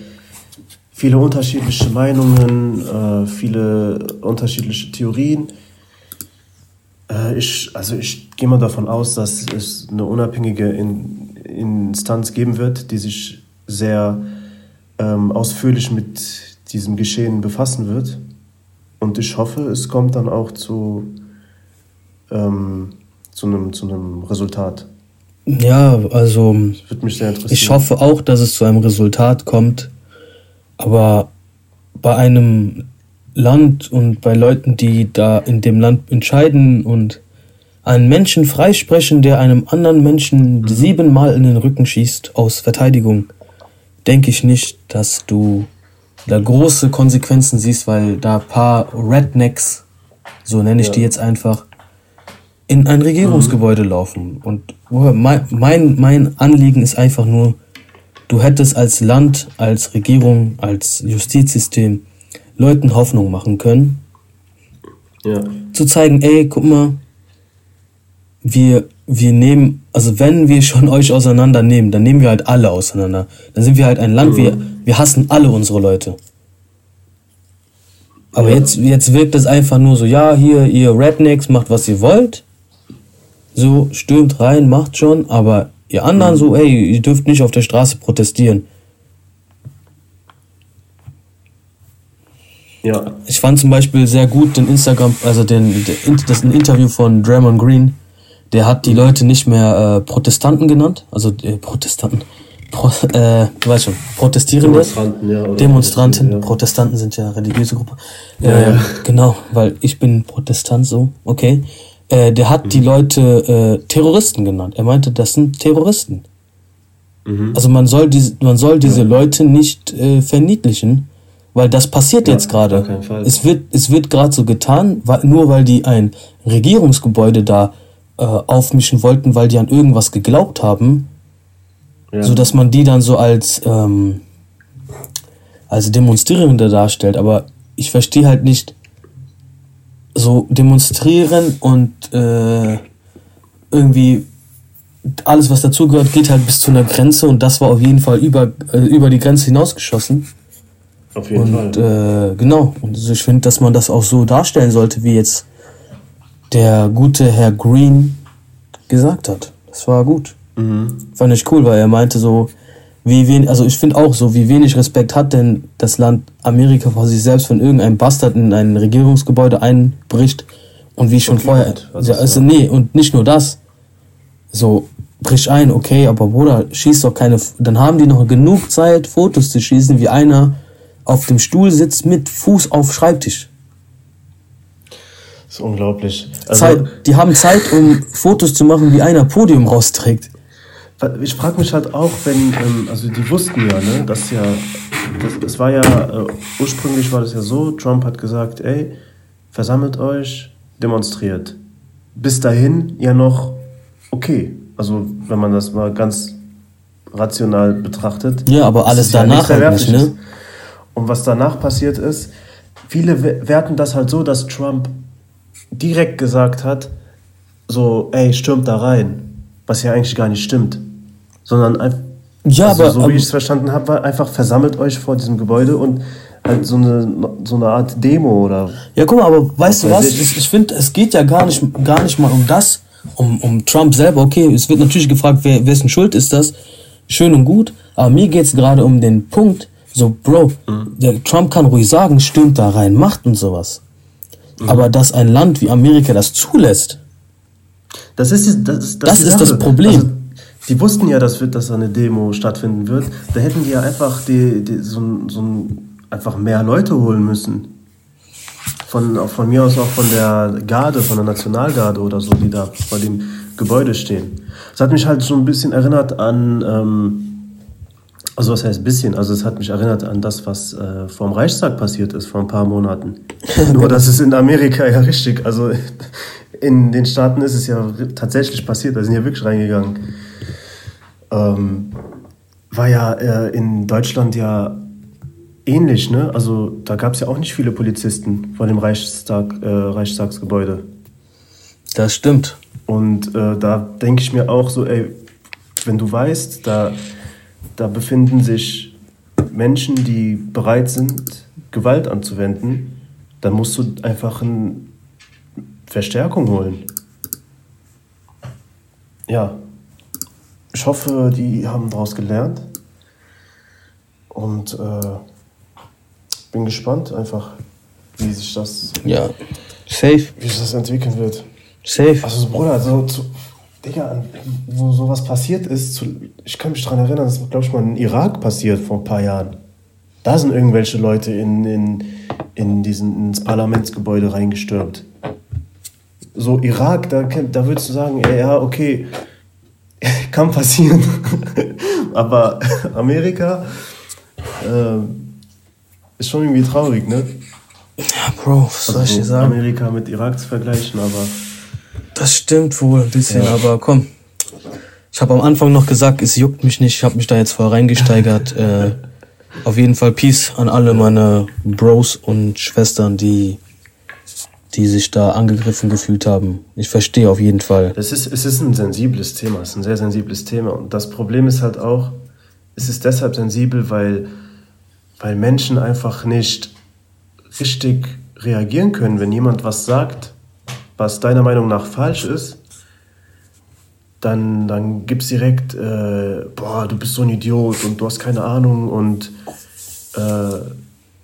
[SPEAKER 1] viele unterschiedliche Meinungen, äh, viele unterschiedliche Theorien. Äh, ich, also ich gehe mal davon aus, dass es eine unabhängige In Instanz geben wird, die sich sehr ähm, ausführlich mit diesem Geschehen befassen wird. Und ich hoffe, es kommt dann auch zu, ähm, zu, einem, zu einem Resultat.
[SPEAKER 2] Ja, also ich hoffe auch, dass es zu einem Resultat kommt, aber bei einem Land und bei Leuten, die da in dem Land entscheiden und einen Menschen freisprechen, der einem anderen Menschen mhm. siebenmal in den Rücken schießt aus Verteidigung, denke ich nicht, dass du da große Konsequenzen siehst, weil da paar Rednecks, so nenne ich ja. die jetzt einfach, in ein Regierungsgebäude mhm. laufen. Und mein, mein, mein Anliegen ist einfach nur, du hättest als Land, als Regierung, als Justizsystem Leuten Hoffnung machen können. Ja. Zu zeigen, ey, guck mal, wir, wir nehmen, also wenn wir schon euch auseinandernehmen, dann nehmen wir halt alle auseinander. Dann sind wir halt ein Land, mhm. wir, wir hassen alle unsere Leute. Aber ja. jetzt, jetzt wirkt es einfach nur so, ja, hier, ihr Rednecks, macht was ihr wollt. So, stürmt rein, macht schon, aber ihr anderen mhm. so, ey, ihr dürft nicht auf der Straße protestieren. Ja. Ich fand zum Beispiel sehr gut den Instagram, also den, das ein Interview von Draymond Green, der hat die Leute nicht mehr äh, Protestanten genannt, also äh, Protestanten, Pro, äh, du weißt schon, Protestierende, Demonstranten, ja, Demonstranten, ja. Protestanten sind ja religiöse Gruppe. Ja, ja. Genau, weil ich bin Protestant so, okay. Äh, der hat mhm. die Leute äh, Terroristen genannt. Er meinte, das sind Terroristen. Mhm. Also man soll diese, man soll diese Leute nicht äh, verniedlichen, weil das passiert jetzt gerade. Es wird, es wird gerade so getan, weil, nur weil die ein Regierungsgebäude da äh, aufmischen wollten, weil die an irgendwas geglaubt haben, ja. so dass man die dann so als ähm, als Demonstrierende darstellt. Aber ich verstehe halt nicht so demonstrieren und äh, irgendwie alles, was dazugehört, geht halt bis zu einer Grenze und das war auf jeden Fall über, äh, über die Grenze hinausgeschossen. Auf jeden und, Fall. Äh, genau. Und also ich finde, dass man das auch so darstellen sollte, wie jetzt der gute Herr Green gesagt hat. Das war gut. Mhm. Fand ich cool, weil er meinte so, wie wenig, also ich finde auch so, wie wenig Respekt hat denn das Land Amerika vor sich selbst, wenn irgendein Bastard in ein Regierungsgebäude einbricht und wie schon vorher. Also, also nee, und nicht nur das. So, bricht ein, okay, aber Bruder, schießt doch keine. Dann haben die noch genug Zeit, Fotos zu schießen, wie einer auf dem Stuhl sitzt mit Fuß auf Schreibtisch.
[SPEAKER 1] Das ist unglaublich.
[SPEAKER 2] Also, Zeit, die haben Zeit, um Fotos zu machen, wie einer Podium rausträgt.
[SPEAKER 1] Ich frage mich halt auch, wenn, ähm, also die wussten ja, ne, dass ja, das, das war ja, äh, ursprünglich war das ja so, Trump hat gesagt, ey, versammelt euch, demonstriert. Bis dahin ja noch okay. Also wenn man das mal ganz rational betrachtet. Ja, aber alles danach ja halt nicht, ne? Und was danach passiert ist, viele werten das halt so, dass Trump direkt gesagt hat, so, ey, stürmt da rein, was ja eigentlich gar nicht stimmt, sondern einfach, ja, also, aber, so wie ich es verstanden habe, war einfach versammelt euch vor diesem Gebäude und halt so eine, so eine Art Demo oder.
[SPEAKER 2] Ja, guck mal, aber weißt du was? Ich, ich finde, es geht ja gar nicht, gar nicht mal um das, um, um Trump selber. Okay, es wird natürlich gefragt, wer, wessen Schuld ist das? Schön und gut, aber mir geht es gerade um den Punkt, so, Bro, mhm. der Trump kann ruhig sagen, stürmt da rein, macht und sowas. Mhm. Aber dass ein Land wie Amerika das zulässt,
[SPEAKER 1] das ist das, das, das ist das Problem. Also, die wussten ja, dass, dass eine Demo stattfinden wird. Da hätten die ja einfach die, die, so, so einfach mehr Leute holen müssen. Von, von mir aus auch von der Garde, von der Nationalgarde oder so, die da vor dem Gebäude stehen. Das hat mich halt so ein bisschen erinnert an, ähm, also was heißt bisschen, also es hat mich erinnert an das, was äh, vor dem Reichstag passiert ist, vor ein paar Monaten. Nur das ist in Amerika ja richtig, also in den Staaten ist es ja tatsächlich passiert, da sind ja wirklich reingegangen. Ähm, war ja äh, in Deutschland ja ähnlich, ne? Also da gab es ja auch nicht viele Polizisten vor dem Reichstag, äh, Reichstagsgebäude.
[SPEAKER 2] Das stimmt.
[SPEAKER 1] Und äh, da denke ich mir auch so, ey, wenn du weißt, da, da befinden sich Menschen, die bereit sind, Gewalt anzuwenden, dann musst du einfach eine Verstärkung holen. Ja, ich hoffe, die haben daraus gelernt. Und äh, bin gespannt einfach, wie sich das.
[SPEAKER 2] Ja, safe.
[SPEAKER 1] Wie sich das entwickeln wird. Safe. Also, Bruder, so, zu, Digga, wo sowas passiert ist, zu, ich kann mich daran erinnern, das ist, glaube ich, mal in Irak passiert vor ein paar Jahren. Da sind irgendwelche Leute in, in, in diesen, ins Parlamentsgebäude reingestürmt. So, Irak, da, da würdest du sagen, ja, okay, kann passieren. Aber Amerika äh, ist schon irgendwie traurig, ne?
[SPEAKER 2] Ja, Bro, was soll ich dir
[SPEAKER 1] also sagen? Amerika mit Irak zu vergleichen, aber
[SPEAKER 2] das stimmt wohl ein bisschen, ja. aber komm. Ich habe am Anfang noch gesagt, es juckt mich nicht. Ich habe mich da jetzt voll reingesteigert. äh, auf jeden Fall Peace an alle meine Bros und Schwestern, die, die sich da angegriffen gefühlt haben. Ich verstehe auf jeden Fall.
[SPEAKER 1] Das ist, es ist ein sensibles Thema, es ist ein sehr sensibles Thema. Und das Problem ist halt auch, es ist deshalb sensibel, weil, weil Menschen einfach nicht richtig reagieren können, wenn jemand was sagt was deiner Meinung nach falsch ist, dann, dann gibt es direkt, äh, boah, du bist so ein Idiot und du hast keine Ahnung und äh,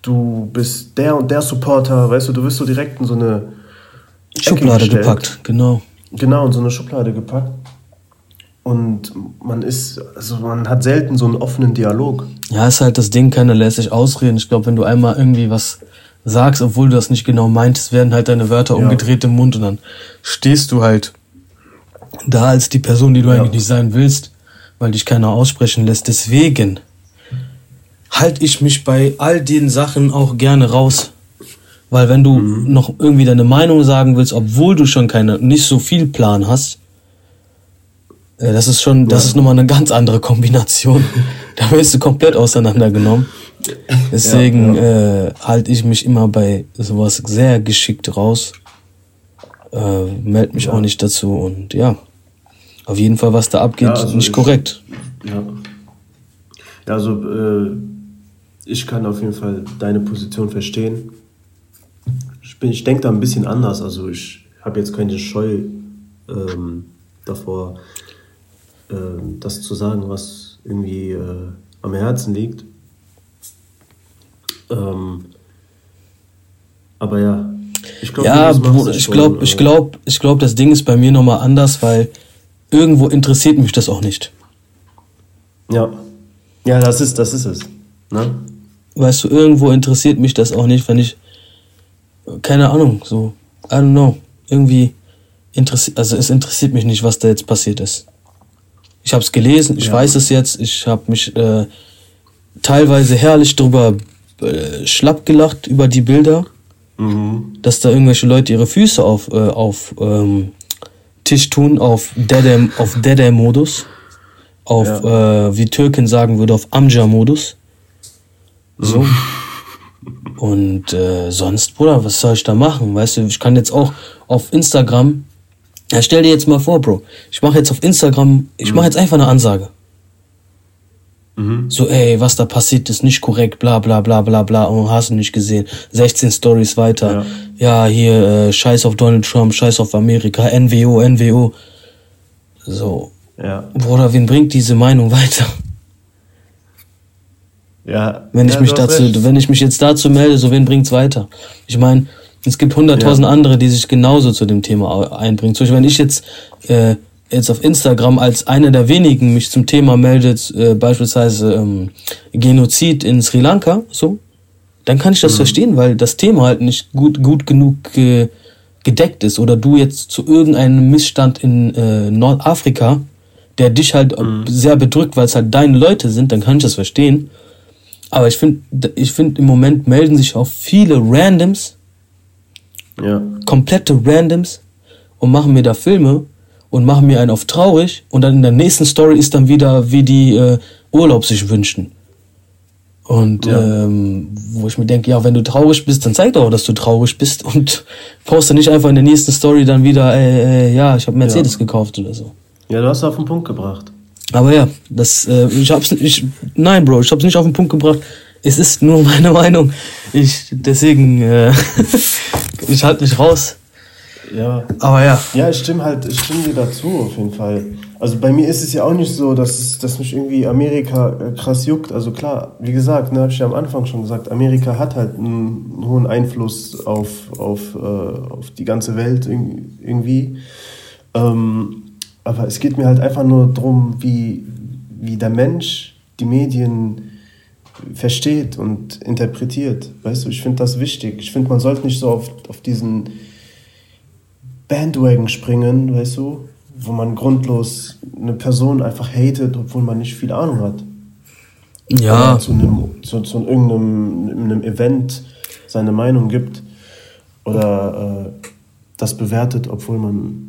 [SPEAKER 1] du bist der und der Supporter, weißt du, du wirst so direkt in so eine Schublade gepackt, genau. Genau, in so eine Schublade gepackt. Und man ist, also man hat selten so einen offenen Dialog.
[SPEAKER 2] Ja, ist halt das Ding, keiner lässt sich ausreden. Ich glaube, wenn du einmal irgendwie was sagst, obwohl du das nicht genau meintest, werden halt deine Wörter ja. umgedreht im Mund und dann stehst du halt da als die Person, die du ja. eigentlich nicht sein willst, weil dich keiner aussprechen lässt. Deswegen halte ich mich bei all den Sachen auch gerne raus. Weil wenn du mhm. noch irgendwie deine Meinung sagen willst, obwohl du schon keine, nicht so viel Plan hast, äh, das ist schon, das ist nochmal eine ganz andere Kombination. da wirst du komplett auseinandergenommen. Deswegen ja, ja. äh, halte ich mich immer bei sowas sehr geschickt raus. Äh, meld mich ja. auch nicht dazu und ja, auf jeden Fall, was da abgeht, also nicht ich, korrekt.
[SPEAKER 1] Ja, ja also äh, ich kann auf jeden Fall deine Position verstehen. Ich, bin, ich denke da ein bisschen anders. Also ich habe jetzt keine Scheu ähm, davor, äh, das zu sagen, was irgendwie äh, am Herzen liegt. Ähm, aber ja,
[SPEAKER 2] ich glaube, ja, ich glaube, ich glaube, ich glaube, das Ding ist bei mir nochmal anders, weil irgendwo interessiert mich das auch nicht.
[SPEAKER 1] Ja, ja, das ist, das ist es. Ne?
[SPEAKER 2] Weißt du, irgendwo interessiert mich das auch nicht, wenn ich, keine Ahnung, so, I don't know, irgendwie interessiert, also es interessiert mich nicht, was da jetzt passiert ist. Ich habe es gelesen, ich ja. weiß es jetzt, ich habe mich äh, teilweise herrlich drüber äh, schlapp gelacht über die Bilder, mhm. dass da irgendwelche Leute ihre Füße auf, äh, auf ähm, Tisch tun, auf Dede, auf Dede-Modus, auf, ja. äh, wie Türkin sagen würde, auf Amja-Modus. So. Und äh, sonst, Bruder, was soll ich da machen? Weißt du, ich kann jetzt auch auf Instagram, ja, stell dir jetzt mal vor, Bro, ich mache jetzt auf Instagram, ich mache mhm. jetzt einfach eine Ansage. Mhm. So, ey, was da passiert, ist nicht korrekt, bla bla bla bla bla, und hast du nicht gesehen. 16 Stories weiter. Ja, ja hier, äh, scheiß auf Donald Trump, scheiß auf Amerika, NWO, NWO. So. Ja. Bruder, wen bringt diese Meinung weiter? Ja. Wenn ich ja, mich dazu, recht. wenn ich mich jetzt dazu melde, so wen bringt's weiter? Ich meine, es gibt hunderttausend ja. andere, die sich genauso zu dem Thema einbringen. Zum Beispiel, wenn ich jetzt äh, jetzt auf Instagram als einer der wenigen mich zum Thema meldet, äh, beispielsweise ähm, Genozid in Sri Lanka, so, dann kann ich das mhm. verstehen, weil das Thema halt nicht gut, gut genug äh, gedeckt ist. Oder du jetzt zu irgendeinem Missstand in äh, Nordafrika, der dich halt mhm. sehr bedrückt, weil es halt deine Leute sind, dann kann ich das verstehen. Aber ich finde, ich finde im Moment melden sich auch viele Randoms, ja. komplette Randoms und machen mir da Filme und machen mir einen auf traurig und dann in der nächsten Story ist dann wieder, wie die äh, Urlaub sich wünschen. Und ja. ähm, wo ich mir denke, ja, wenn du traurig bist, dann zeig doch, dass du traurig bist und poste nicht einfach in der nächsten Story dann wieder, äh, äh, ja, ich habe Mercedes ja. gekauft oder so.
[SPEAKER 1] Ja, du hast auf den Punkt gebracht.
[SPEAKER 2] Aber ja, das, äh, ich hab's nicht, nein, Bro, ich hab's nicht auf den Punkt gebracht. Es ist nur meine Meinung. Ich, deswegen, äh, ich halte mich raus.
[SPEAKER 1] Ja. Aber ja. Ja, ich stimme halt, ich stimme dir dazu auf jeden Fall. Also bei mir ist es ja auch nicht so, dass, es, dass mich irgendwie Amerika äh, krass juckt. Also klar, wie gesagt, ne, habe ich ja am Anfang schon gesagt, Amerika hat halt einen hohen Einfluss auf, auf, äh, auf die ganze Welt irgendwie. Ähm, aber es geht mir halt einfach nur darum, wie, wie der Mensch die Medien versteht und interpretiert. Weißt du, ich finde das wichtig. Ich finde, man sollte nicht so auf, auf diesen Bandwagon springen, weißt du, wo man grundlos eine Person einfach hatet, obwohl man nicht viel Ahnung hat. Ja. Oder zu, einem, zu, zu irgendeinem einem Event seine Meinung gibt oder äh, das bewertet, obwohl man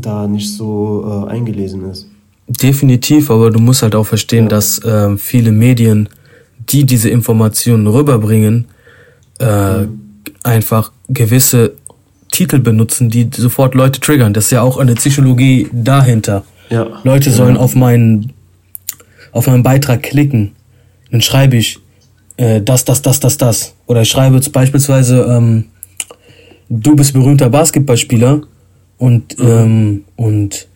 [SPEAKER 1] da nicht so äh, eingelesen ist.
[SPEAKER 2] Definitiv, aber du musst halt auch verstehen, ja. dass äh, viele Medien, die diese Informationen rüberbringen, äh, mhm. einfach gewisse Titel benutzen, die sofort Leute triggern. Das ist ja auch eine Psychologie dahinter. Ja. Leute sollen ja. auf meinen auf meinen Beitrag klicken. Dann schreibe ich äh, das, das, das, das, das. Oder ich schreibe jetzt beispielsweise, ähm, du bist berühmter Basketballspieler und, mhm. ähm, und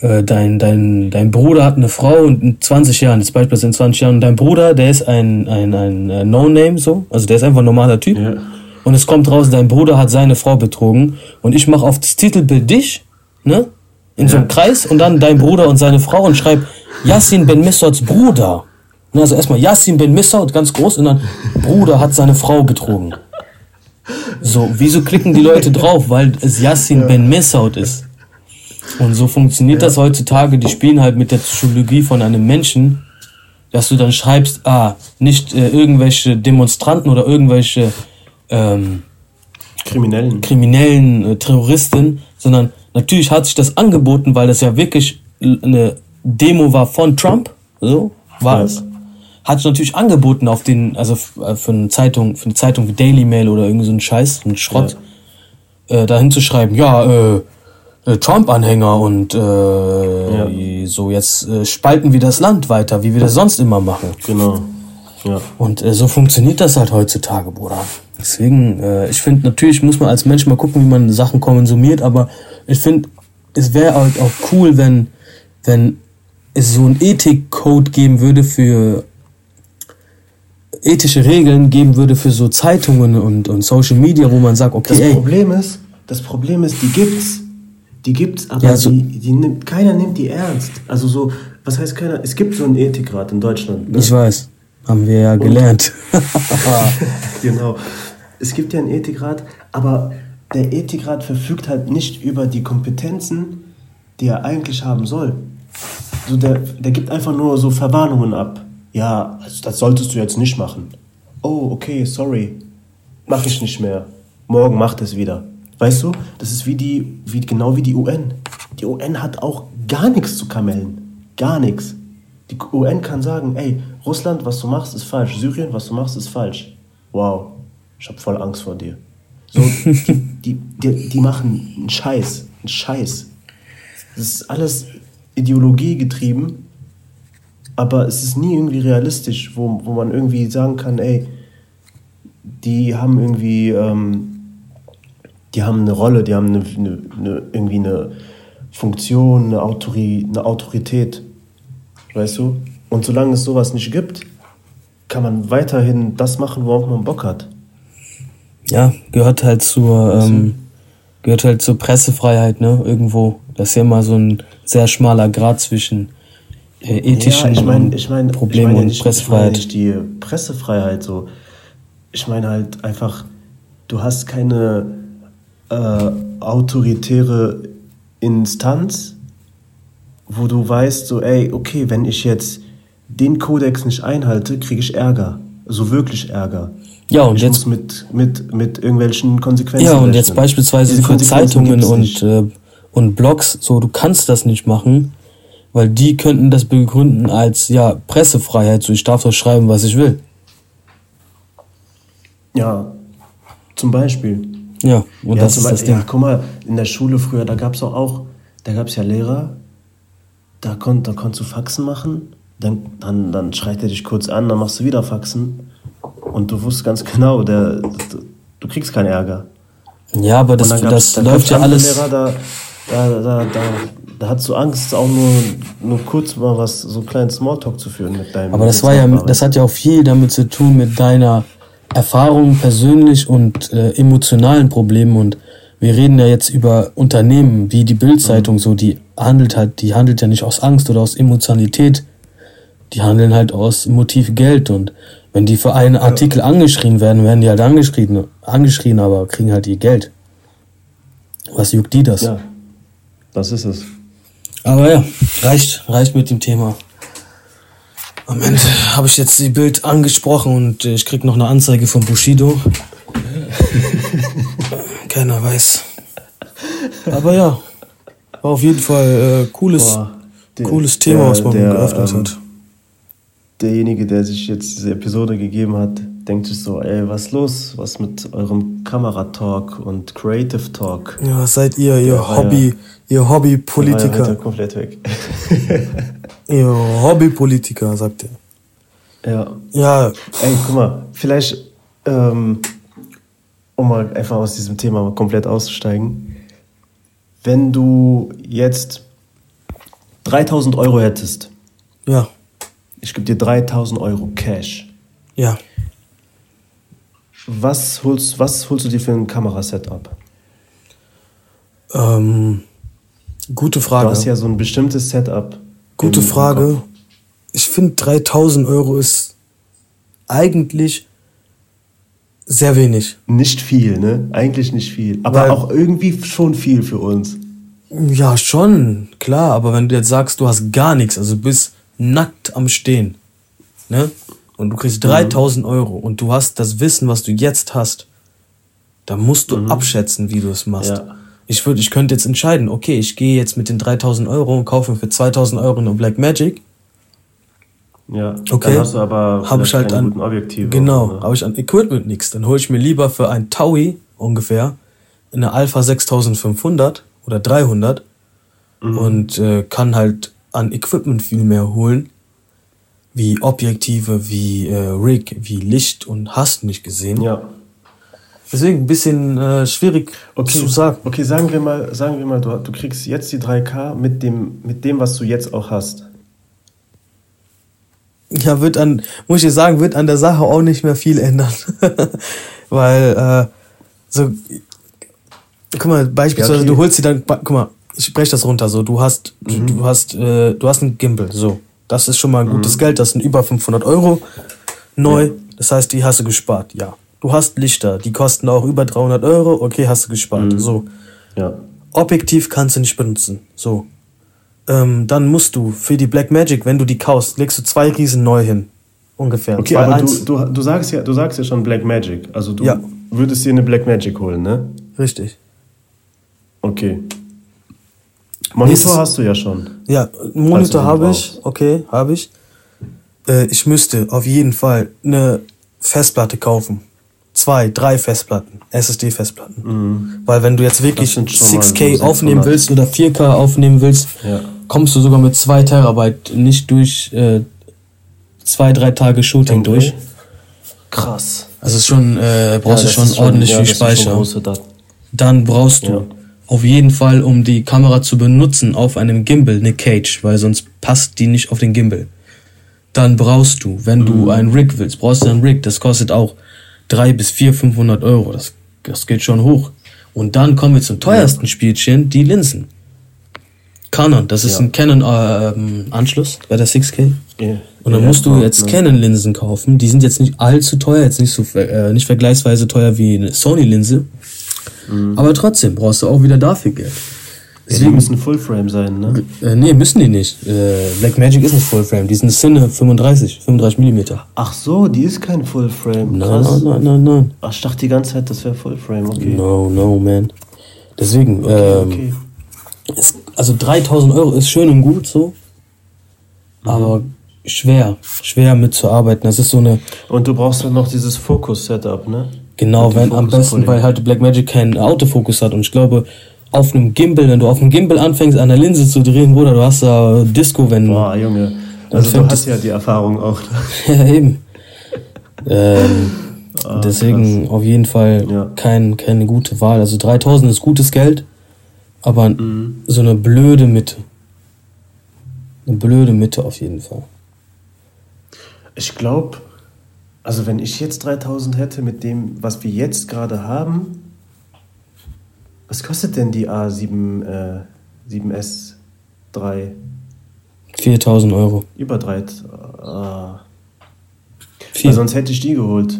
[SPEAKER 2] äh, dein, dein, dein Bruder hat eine Frau und in 20 Jahren, jetzt beispielsweise in 20 Jahren, und dein Bruder, der ist ein, ein, ein, äh, No-Name so, also der ist einfach ein normaler Typ. Ja und es kommt raus, dein Bruder hat seine Frau betrogen und ich mache auf das Titelbild dich, ne? In so einem Kreis und dann dein Bruder und seine Frau und schreib Yassin Ben Missauds Bruder. Ne, also erstmal Yassin Ben Missaud ganz groß und dann Bruder hat seine Frau betrogen. So, wieso klicken die Leute drauf? Weil es Yassin ja. Ben Missaud ist. Und so funktioniert ja. das heutzutage. Die spielen halt mit der Psychologie von einem Menschen, dass du dann schreibst, ah, nicht äh, irgendwelche Demonstranten oder irgendwelche ähm, Kriminellen, Kriminellen äh, Terroristen, sondern natürlich hat sich das angeboten, weil das ja wirklich eine Demo war von Trump, so war es. Hat natürlich angeboten auf den, also äh, für eine Zeitung, für eine Zeitung wie Daily Mail oder irgend so ein Scheiß, ein Schrott, ja. äh, dahin zu schreiben, ja, äh, äh Trump-Anhänger und äh, ja. so jetzt äh, spalten wir das Land weiter, wie wir das sonst immer machen. Genau. Ja. Und äh, so funktioniert das halt heutzutage, Bruder. Deswegen, äh, ich finde, natürlich muss man als Mensch mal gucken, wie man Sachen konsumiert, aber ich finde, es wäre halt auch cool, wenn, wenn es so einen Ethikcode geben würde für ethische Regeln geben würde für so Zeitungen und, und Social Media, wo man sagt, okay,
[SPEAKER 1] das Problem ist, das Problem ist, die gibt's. Die gibt's, aber ja, so die, die nimmt, keiner nimmt die ernst. Also so, was heißt keiner? Es gibt so einen Ethikrat in Deutschland.
[SPEAKER 2] Ne? Ich weiß. Haben wir ja gelernt.
[SPEAKER 1] genau. Es gibt ja einen Ethikrat, aber der Ethikrat verfügt halt nicht über die Kompetenzen, die er eigentlich haben soll. So der, der gibt einfach nur so Verwarnungen ab. Ja, also das solltest du jetzt nicht machen. Oh, okay, sorry. Mach ich nicht mehr. Morgen macht es wieder. Weißt du, das ist wie die, wie, genau wie die UN. Die UN hat auch gar nichts zu kamellen. Gar nichts. Die UN kann sagen, ey, Russland, was du machst, ist falsch. Syrien, was du machst, ist falsch. Wow, ich habe voll Angst vor dir. So, die, die, die, die machen einen Scheiß, einen Scheiß. Das ist alles Ideologie getrieben, aber es ist nie irgendwie realistisch, wo, wo man irgendwie sagen kann, ey, die haben irgendwie, ähm, die haben eine Rolle, die haben eine, eine, eine, irgendwie eine Funktion, eine, Autori, eine Autorität. Weißt du? Und solange es sowas nicht gibt, kann man weiterhin das machen, worauf man Bock hat.
[SPEAKER 2] Ja, gehört halt zur, ähm, gehört halt zur Pressefreiheit, ne? Irgendwo. Das ist ja immer so ein sehr schmaler Grad zwischen äh, ethischen ja, ich
[SPEAKER 1] mein, ich mein, Problemen ich mein ja nicht, und Pressefreiheit. Ich meine nicht die Pressefreiheit so. Ich meine halt einfach, du hast keine äh, autoritäre Instanz, wo du weißt, so, ey, okay, wenn ich jetzt den Kodex nicht einhalte, kriege ich Ärger. Also wirklich Ärger. Ja, und ich jetzt. Mit, mit, mit irgendwelchen Konsequenzen.
[SPEAKER 2] Ja, und rechnen. jetzt beispielsweise für Zeitungen und, äh, und Blogs, so, du kannst das nicht machen, weil die könnten das begründen als, ja, Pressefreiheit, so, ich darf doch schreiben, was ich will.
[SPEAKER 1] Ja, zum Beispiel. Ja, und ja, das ist das Ding. Ja, guck mal, in der Schule früher, da gab es auch, auch, da gab es ja Lehrer, da, konnt, da konntest du Faxen machen, dann, dann, dann schreit er dich kurz an, dann machst du wieder Faxen und du wusstest ganz genau, der, du, kriegst keinen Ärger. Ja, aber das, das da läuft ja alles. Lehrer, da, da, da, da, da hast du Angst, auch nur, nur kurz mal was, so einen kleinen Smalltalk zu führen mit deinem.
[SPEAKER 2] Aber das war ja, das hat ja auch viel damit zu tun mit deiner Erfahrung persönlich und äh, emotionalen Problemen und wir reden ja jetzt über Unternehmen wie die Bildzeitung mhm. so, die handelt halt, die handelt ja nicht aus Angst oder aus Emotionalität, die handeln halt aus Motiv Geld und wenn die für einen Artikel angeschrien werden, werden die halt angeschrien, angeschrien, aber kriegen halt ihr Geld. Was juckt die das?
[SPEAKER 1] Ja, das ist es.
[SPEAKER 2] Aber ja, reicht, reicht mit dem Thema. Am Ende habe ich jetzt die Bild angesprochen und ich krieg noch eine Anzeige von Bushido. Keiner weiß. Aber ja, war auf jeden Fall äh, cooles, Boah, der, cooles Thema, der, was wir
[SPEAKER 1] geöffnet ähm, hat. Derjenige, der sich jetzt diese Episode gegeben hat, denkt sich so, ey, was ist los? Was mit eurem Kameratalk und Creative Talk?
[SPEAKER 2] Ja, was seid ihr, ihr Hobby, ja. Ihr Hobbypolitiker? Ja, komplett weg. ihr Hobbypolitiker, sagt
[SPEAKER 1] er. Ja. Ja. Ey, guck mal, vielleicht, ähm, um mal einfach aus diesem Thema komplett auszusteigen, wenn du jetzt 3000 Euro hättest. Ja. Ich gebe dir 3000 Euro Cash. Ja. Was holst, was holst du dir für ein Kamerasetup?
[SPEAKER 2] Ähm, gute Frage.
[SPEAKER 1] Du hast ja so ein bestimmtes Setup.
[SPEAKER 2] Gute Frage. Ich finde 3000 Euro ist eigentlich sehr wenig.
[SPEAKER 1] Nicht viel, ne? Eigentlich nicht viel. Aber Weil, auch irgendwie schon viel für uns.
[SPEAKER 2] Ja, schon, klar. Aber wenn du jetzt sagst, du hast gar nichts, also bist nackt am Stehen, ne? Und du kriegst 3000 mhm. Euro und du hast das Wissen, was du jetzt hast, dann musst du mhm. abschätzen, wie du es machst. Ja. Ich würde, ich könnte jetzt entscheiden, okay, ich gehe jetzt mit den 3000 Euro und kaufe für 2000 Euro eine Black Magic ja, okay. dann hast du aber hab ich halt an, guten Objektive. Genau, ne? habe ich an Equipment nichts. Dann hole ich mir lieber für ein Taui ungefähr eine Alpha 6500 oder 300 mhm. und äh, kann halt an Equipment viel mehr holen, wie Objektive, wie äh, Rig, wie Licht und hast nicht gesehen. Ja. Deswegen ein bisschen äh, schwierig
[SPEAKER 1] okay. zu sagen. Okay, sagen wir mal, sagen wir mal, du, du kriegst jetzt die 3K mit dem, mit dem, was du jetzt auch hast.
[SPEAKER 2] Ja, wird an, muss ich dir sagen, wird an der Sache auch nicht mehr viel ändern. Weil, äh, so, guck mal, beispielsweise, ja, okay. du holst dir dann, guck mal, ich breche das runter, so, du hast, mhm. du hast, äh, du hast einen Gimbal, so. Das ist schon mal ein gutes mhm. Geld, das sind über 500 Euro neu. Ja. Das heißt, die hast du gespart, ja. Du hast Lichter, die kosten auch über 300 Euro, okay, hast du gespart, mhm. so. Ja. Objektiv kannst du nicht benutzen, so ähm, dann musst du für die Black Magic, wenn du die kaufst, legst du zwei Riesen neu hin. Ungefähr.
[SPEAKER 1] Okay, aber du, du, du, sagst ja, du sagst ja schon Black Magic. Also du ja. würdest dir eine Black Magic holen, ne?
[SPEAKER 2] Richtig.
[SPEAKER 1] Okay. Monitor Nächstes, hast du ja schon.
[SPEAKER 2] Ja, Monitor habe ich. Okay, habe ich. Äh, ich müsste auf jeden Fall eine Festplatte kaufen. Zwei, drei Festplatten, SSD-Festplatten. Mhm. Weil wenn du jetzt wirklich 6K so aufnehmen willst oder 4K aufnehmen willst, ja kommst du sogar mit 2 Terabyte nicht durch äh, zwei, drei Tage Shooting okay. durch. Krass. Also schon, äh, brauchst ja, du schon ordentlich schon, viel Speicher. Dann brauchst du ja. auf jeden Fall, um die Kamera zu benutzen, auf einem Gimbal eine Cage, weil sonst passt die nicht auf den Gimbal. Dann brauchst du, wenn mhm. du einen Rig willst, brauchst du einen Rig, das kostet auch 3 bis 4, 500 Euro. Das, das geht schon hoch. Und dann kommen wir zum teuersten. Spielchen, die Linsen. Canon, das ist ja. ein Canon-Anschluss äh, bei der 6K. Yeah. Und dann yeah, musst du jetzt Canon-Linsen kaufen. Die sind jetzt nicht allzu teuer, jetzt nicht so äh, nicht vergleichsweise teuer wie eine Sony-Linse. Mhm. Aber trotzdem brauchst du auch wieder dafür Geld.
[SPEAKER 1] Deswegen, ja, müssen Full-Frame sein, ne?
[SPEAKER 2] Äh, nee, müssen die nicht. Äh, Blackmagic ist nicht Full-Frame, die sind Cine 35, 35 mm.
[SPEAKER 1] Ach so, die ist kein Full-Frame.
[SPEAKER 2] Nein, nein, nein, nein, nein.
[SPEAKER 1] Ach, ich dachte die ganze Zeit, das wäre Full-Frame, okay.
[SPEAKER 2] No, no, man. Deswegen, okay, ähm, okay. Es, also 3000 Euro ist schön und gut so, mhm. aber schwer, schwer mitzuarbeiten. Das ist so eine.
[SPEAKER 1] Und du brauchst dann noch dieses Fokus-Setup, ne?
[SPEAKER 2] Genau, wenn am besten, weil halt Blackmagic keinen Autofokus hat und ich glaube, auf einem Gimbal, wenn du auf einem Gimbal anfängst, an der Linse zu drehen, Bruder, du hast da Disco, wenn.
[SPEAKER 1] Boah, Junge. Also du hast ja die Erfahrung auch.
[SPEAKER 2] ja, eben. ähm, oh, deswegen krass. auf jeden Fall ja. kein, keine gute Wahl. Also 3000 ist gutes Geld, aber mhm. so eine blöde Mitte. Eine blöde Mitte auf jeden Fall.
[SPEAKER 1] Ich glaube, also wenn ich jetzt 3000 hätte mit dem, was wir jetzt gerade haben, was kostet denn die A7 äh, 7S 3?
[SPEAKER 2] 4000 Euro.
[SPEAKER 1] Über 3. Äh, Weil sonst hätte ich die geholt.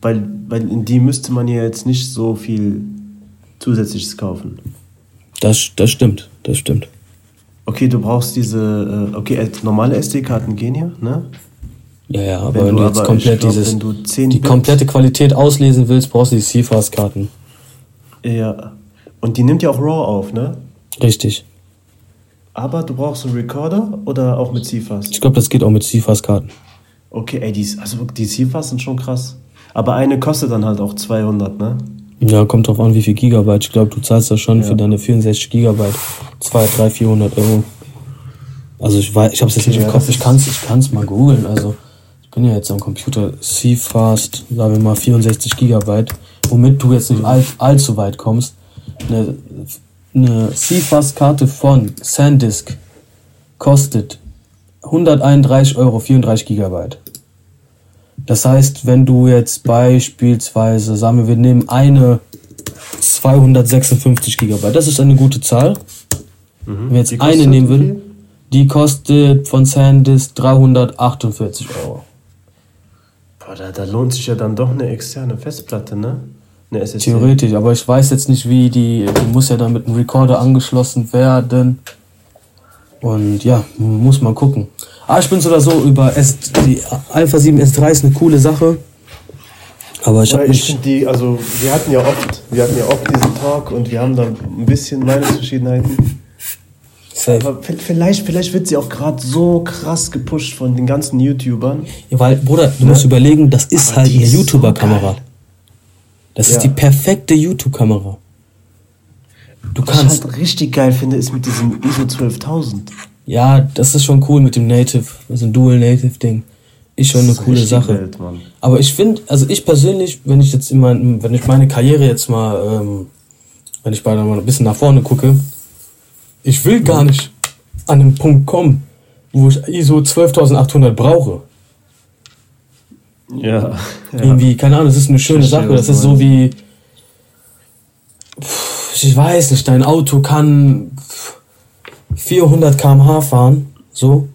[SPEAKER 1] Weil, weil in die müsste man ja jetzt nicht so viel Zusätzliches kaufen.
[SPEAKER 2] Das, das stimmt, das stimmt.
[SPEAKER 1] Okay, du brauchst diese, äh, okay, normale SD-Karten gehen ja, ne?
[SPEAKER 2] Ja, ja, aber wenn, wenn du, jetzt aber komplett glaub, dieses, die Bit komplette Qualität auslesen willst, brauchst du die CFAS-Karten.
[SPEAKER 1] Ja, und die nimmt ja auch RAW auf, ne?
[SPEAKER 2] Richtig.
[SPEAKER 1] Aber du brauchst einen Recorder oder auch mit CFAS?
[SPEAKER 2] Ich glaube, das geht auch mit CFAS-Karten.
[SPEAKER 1] Okay, ey, die, also die CFAS sind schon krass. Aber eine kostet dann halt auch 200, ne?
[SPEAKER 2] Ja, kommt drauf an, wie viel Gigabyte. Ich glaube, du zahlst da schon ja. für deine 64 Gigabyte 2, 3, 400 Euro. Also ich weiß, ich habe es jetzt nicht ja, im Kopf. Ich kann es ich kann's mal googeln. Also ich bin ja jetzt am Computer CFast, sagen wir mal 64 Gigabyte, womit du jetzt nicht all, allzu weit kommst eine, eine CFAS-Karte von SanDisk kostet 131 Euro 34 Gigabyte. Das heißt, wenn du jetzt beispielsweise, sagen wir, wir nehmen eine 256 Gigabyte, das ist eine gute Zahl. Mhm. Wenn wir jetzt eine nehmen würden, die kostet von SanDisk 348 Euro.
[SPEAKER 1] Boah, da, da lohnt sich ja dann doch eine externe Festplatte, ne?
[SPEAKER 2] Eine SSD. Theoretisch, aber ich weiß jetzt nicht, wie die, die muss ja dann mit einem Recorder angeschlossen werden. Und ja, muss man gucken. Aber ich bin so oder so über S, die Alpha 7 S3 ist eine coole Sache.
[SPEAKER 1] Aber ich habe ich die, also wir hatten ja oft, wir hatten ja oft diesen Talk und wir haben da ein bisschen Meinungsverschiedenheiten. Safe. Aber vielleicht, vielleicht wird sie auch gerade so krass gepusht von den ganzen YouTubern.
[SPEAKER 2] Ja, weil, Bruder, du ne? musst überlegen, das ist Aber halt eine YouTuber-Kamera. Das ja. ist die perfekte YouTube-Kamera.
[SPEAKER 1] Du Was kannst. ich halt richtig geil finde, ist mit diesem ISO 12000.
[SPEAKER 2] Ja, das ist schon cool mit dem Native, also ein Dual Native Ding. Ist schon eine coole Sache. Welt, Aber ich finde, also ich persönlich, wenn ich jetzt immer, wenn ich meine Karriere jetzt mal, ähm, wenn ich mal ein bisschen nach vorne gucke, ich will gar nicht an den Punkt kommen, wo ich ISO 12800 brauche.
[SPEAKER 1] Ja, ja.
[SPEAKER 2] Irgendwie, keine Ahnung, das ist eine schöne Sache. Das ist so wie. Ich weiß nicht, dein Auto kann 400 km/h fahren, so.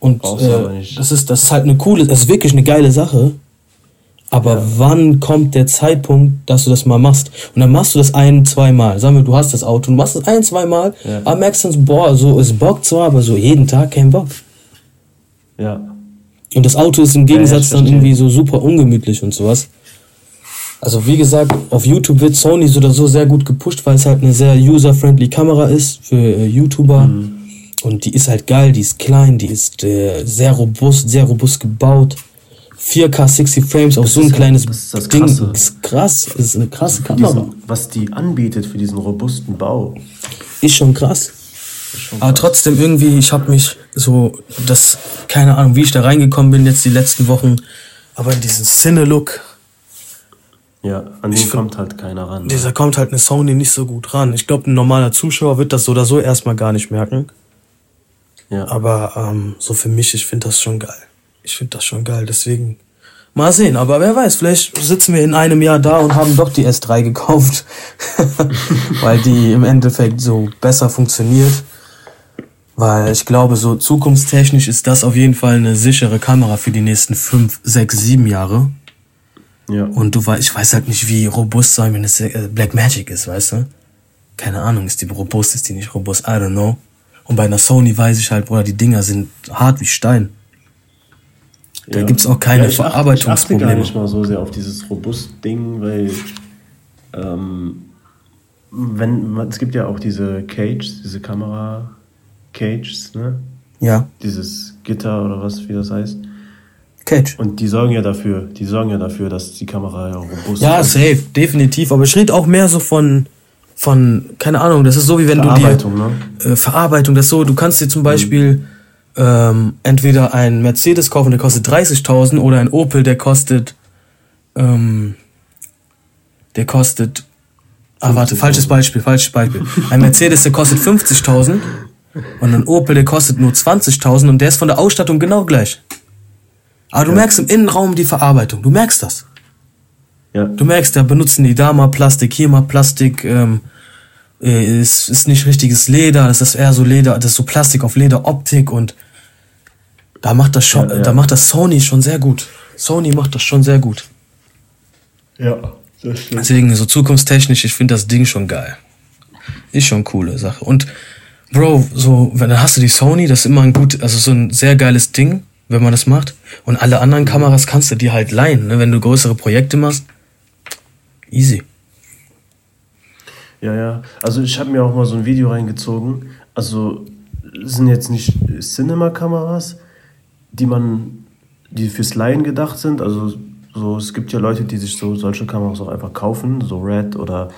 [SPEAKER 2] Und äh, das, ist, das ist halt eine coole, das ist wirklich eine geile Sache. Aber ja. wann kommt der Zeitpunkt, dass du das mal machst? Und dann machst du das ein, zweimal. Sagen wir, du hast das Auto und machst das ein, zweimal, ja. aber merkst dann, boah, so ist Bock zwar, aber so jeden Tag kein Bock.
[SPEAKER 1] Ja.
[SPEAKER 2] Und das Auto ist im Gegensatz ja, dann irgendwie so super ungemütlich und sowas. Also wie gesagt, auf YouTube wird Sony so oder so sehr gut gepusht, weil es halt eine sehr user-friendly Kamera ist für äh, YouTuber. Mhm. Und die ist halt geil, die ist klein, die ist äh, sehr robust, sehr robust gebaut. 4K 60 Frames auf so ein kleines das ist das Ding. Krasse. ist krass, das ist eine krasse Kamera.
[SPEAKER 1] Diesen, was die anbietet für diesen robusten Bau.
[SPEAKER 2] Ist schon krass. Aber trotzdem irgendwie, ich habe mich so, das, keine Ahnung, wie ich da reingekommen bin jetzt die letzten Wochen, aber in diesen Cine-Look.
[SPEAKER 1] Ja, an den kommt halt keiner ran.
[SPEAKER 2] Ne? Dieser kommt halt eine Sony nicht so gut ran. Ich glaube, ein normaler Zuschauer wird das so oder so erstmal gar nicht merken. Ja. Aber ähm, so für mich, ich finde das schon geil. Ich finde das schon geil. Deswegen Mal sehen, aber wer weiß, vielleicht sitzen wir in einem Jahr da und haben doch die S3 gekauft, weil die im Endeffekt so besser funktioniert. Weil ich glaube, so zukunftstechnisch ist das auf jeden Fall eine sichere Kamera für die nächsten fünf, sechs, sieben Jahre. Ja. Und du weißt, ich weiß halt nicht, wie robust sein, wenn es äh, Black Magic ist, weißt du? Keine Ahnung, ist die robust, ist die nicht robust, I don't know. Und bei einer Sony weiß ich halt, Bruder, die Dinger sind hart wie Stein. Da ja. gibt es auch keine ja, ich
[SPEAKER 1] Verarbeitungsprobleme. Ich achte gar nicht mal so sehr auf dieses Robust-Ding, weil ähm, wenn, es gibt ja auch diese Cage, diese Kamera-Cages, ne? Ja. Dieses Gitter oder was, wie das heißt. Cage. Und die sorgen ja dafür, die sorgen ja dafür, dass die Kamera ja robust
[SPEAKER 2] ja, ist. Ja, safe, definitiv. Aber ich rede auch mehr so von, von, keine Ahnung, das ist so wie wenn du dir. Ne? Äh, Verarbeitung, das ist so, du kannst dir zum Beispiel. Mhm ähm, entweder ein Mercedes kaufen, der kostet 30.000 oder ein Opel, der kostet, ähm, der kostet, ah warte, falsches Beispiel, falsches Beispiel. Ein Mercedes, der kostet 50.000 und ein Opel, der kostet nur 20.000 und der ist von der Ausstattung genau gleich. Aber du ja. merkst im Innenraum die Verarbeitung, du merkst das. Ja. Du merkst, da benutzen die da mal Plastik, hier mal Plastik, ähm, äh, es ist nicht richtiges Leder, das ist eher so Leder, das ist so Plastik auf Leder, Optik und da macht das schon, ja, ja. da macht das Sony schon sehr gut. Sony macht das schon sehr gut. Ja, das stimmt. Deswegen so zukunftstechnisch, ich finde das Ding schon geil. Ist schon coole Sache. Und Bro, so, wenn dann hast du die Sony, das ist immer ein gut, also so ein sehr geiles Ding, wenn man das macht. Und alle anderen Kameras kannst du dir halt leihen, ne? wenn du größere Projekte machst. Easy.
[SPEAKER 1] Ja, ja. Also ich habe mir auch mal so ein Video reingezogen. Also sind jetzt nicht Cinema-Kameras, die man, die fürs Laien gedacht sind. Also so, es gibt ja Leute, die sich so solche Kameras auch einfach kaufen, so Red oder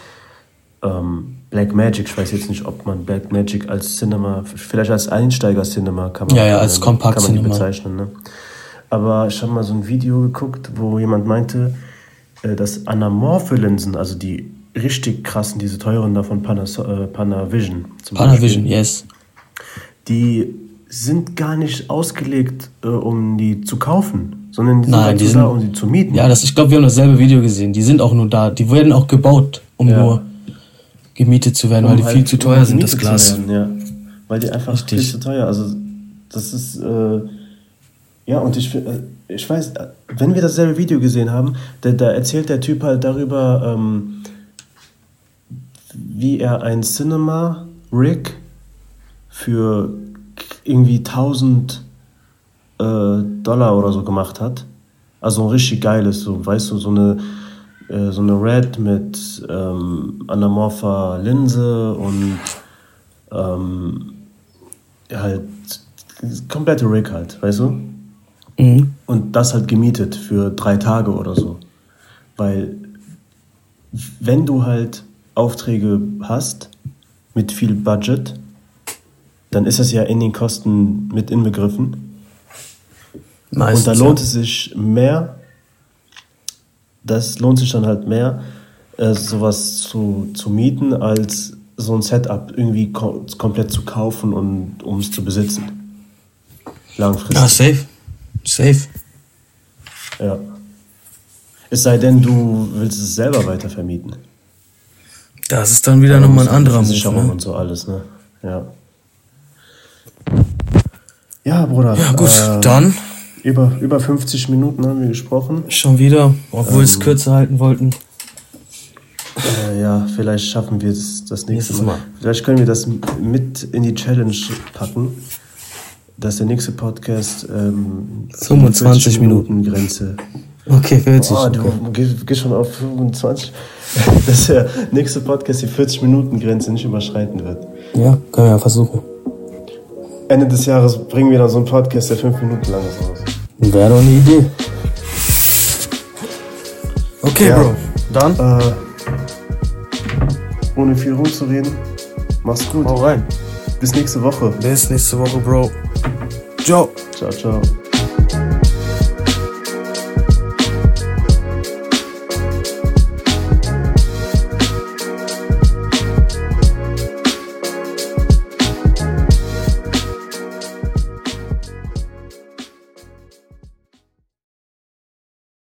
[SPEAKER 1] ähm, Black Magic. Ich weiß jetzt nicht, ob man Black Magic als Cinema, vielleicht als Einsteiger-Cinema-Kamera ja, ja, als kann man die bezeichnen. Ne? Aber ich habe mal so ein Video geguckt, wo jemand meinte, äh, dass anamorphe Linsen, also die richtig krassen, diese teuren da von Pana, äh, Panavision. Panavision, yes. Die sind gar nicht ausgelegt, äh, um die zu kaufen, sondern die Nein,
[SPEAKER 2] sind die sind, da, um sie zu mieten. Ja, das, ich glaube, wir haben dasselbe Video gesehen. Die sind auch nur da. Die werden auch gebaut, um ja. nur gemietet zu werden, um weil die halt viel zu teuer sind, das Glas.
[SPEAKER 1] Werden, ja. Weil die einfach Richtig. viel zu teuer. Also das ist äh, ja und ich äh, ich weiß, wenn wir dasselbe Video gesehen haben, da, da erzählt der Typ halt darüber, ähm, wie er ein Cinema Rig für irgendwie 1000 äh, Dollar oder so gemacht hat. Also ein richtig geiles, so, weißt du, so eine, äh, so eine Red mit ähm, anamorpher Linse und ähm, halt komplette Rig halt, weißt du? Mhm. Und das halt gemietet für drei Tage oder so. Weil wenn du halt Aufträge hast mit viel Budget, dann ist das ja in den Kosten mit inbegriffen. Meistens, und da lohnt es sich mehr, das lohnt sich dann halt mehr, äh, sowas zu, zu mieten, als so ein Setup irgendwie kom komplett zu kaufen und um es zu besitzen. Langfristig. Ja, safe. Safe. Ja. Es sei denn, du willst es selber weiter vermieten.
[SPEAKER 2] Das ist dann wieder nochmal ein anderer Move. Ne?
[SPEAKER 1] und so alles, ne? Ja. Ja, Bruder.
[SPEAKER 2] Ja, gut, äh, dann.
[SPEAKER 1] Über, über 50 Minuten haben wir gesprochen.
[SPEAKER 2] Schon wieder, obwohl ähm, wir es kürzer halten wollten.
[SPEAKER 1] Äh, ja, vielleicht schaffen wir es das nächste Mal. Mal. Vielleicht können wir das mit in die Challenge packen, dass der nächste Podcast ähm, 25 Minuten, Minuten Grenze. Okay, 40. Boah, du okay. gehst schon auf 25. dass der nächste Podcast die 40 Minuten Grenze nicht überschreiten wird.
[SPEAKER 2] Ja, können wir ja versuchen.
[SPEAKER 1] Ende des Jahres bringen wir dann so einen Podcast, der 5 Minuten lang ist raus.
[SPEAKER 2] Wäre doch eine Idee. Okay, ja. Bro.
[SPEAKER 1] Dann? Äh, ohne viel rumzureden. Mach's gut.
[SPEAKER 2] Hau rein.
[SPEAKER 1] Bis nächste Woche.
[SPEAKER 2] Bis nächste Woche, Bro. Ciao.
[SPEAKER 1] Ciao, ciao.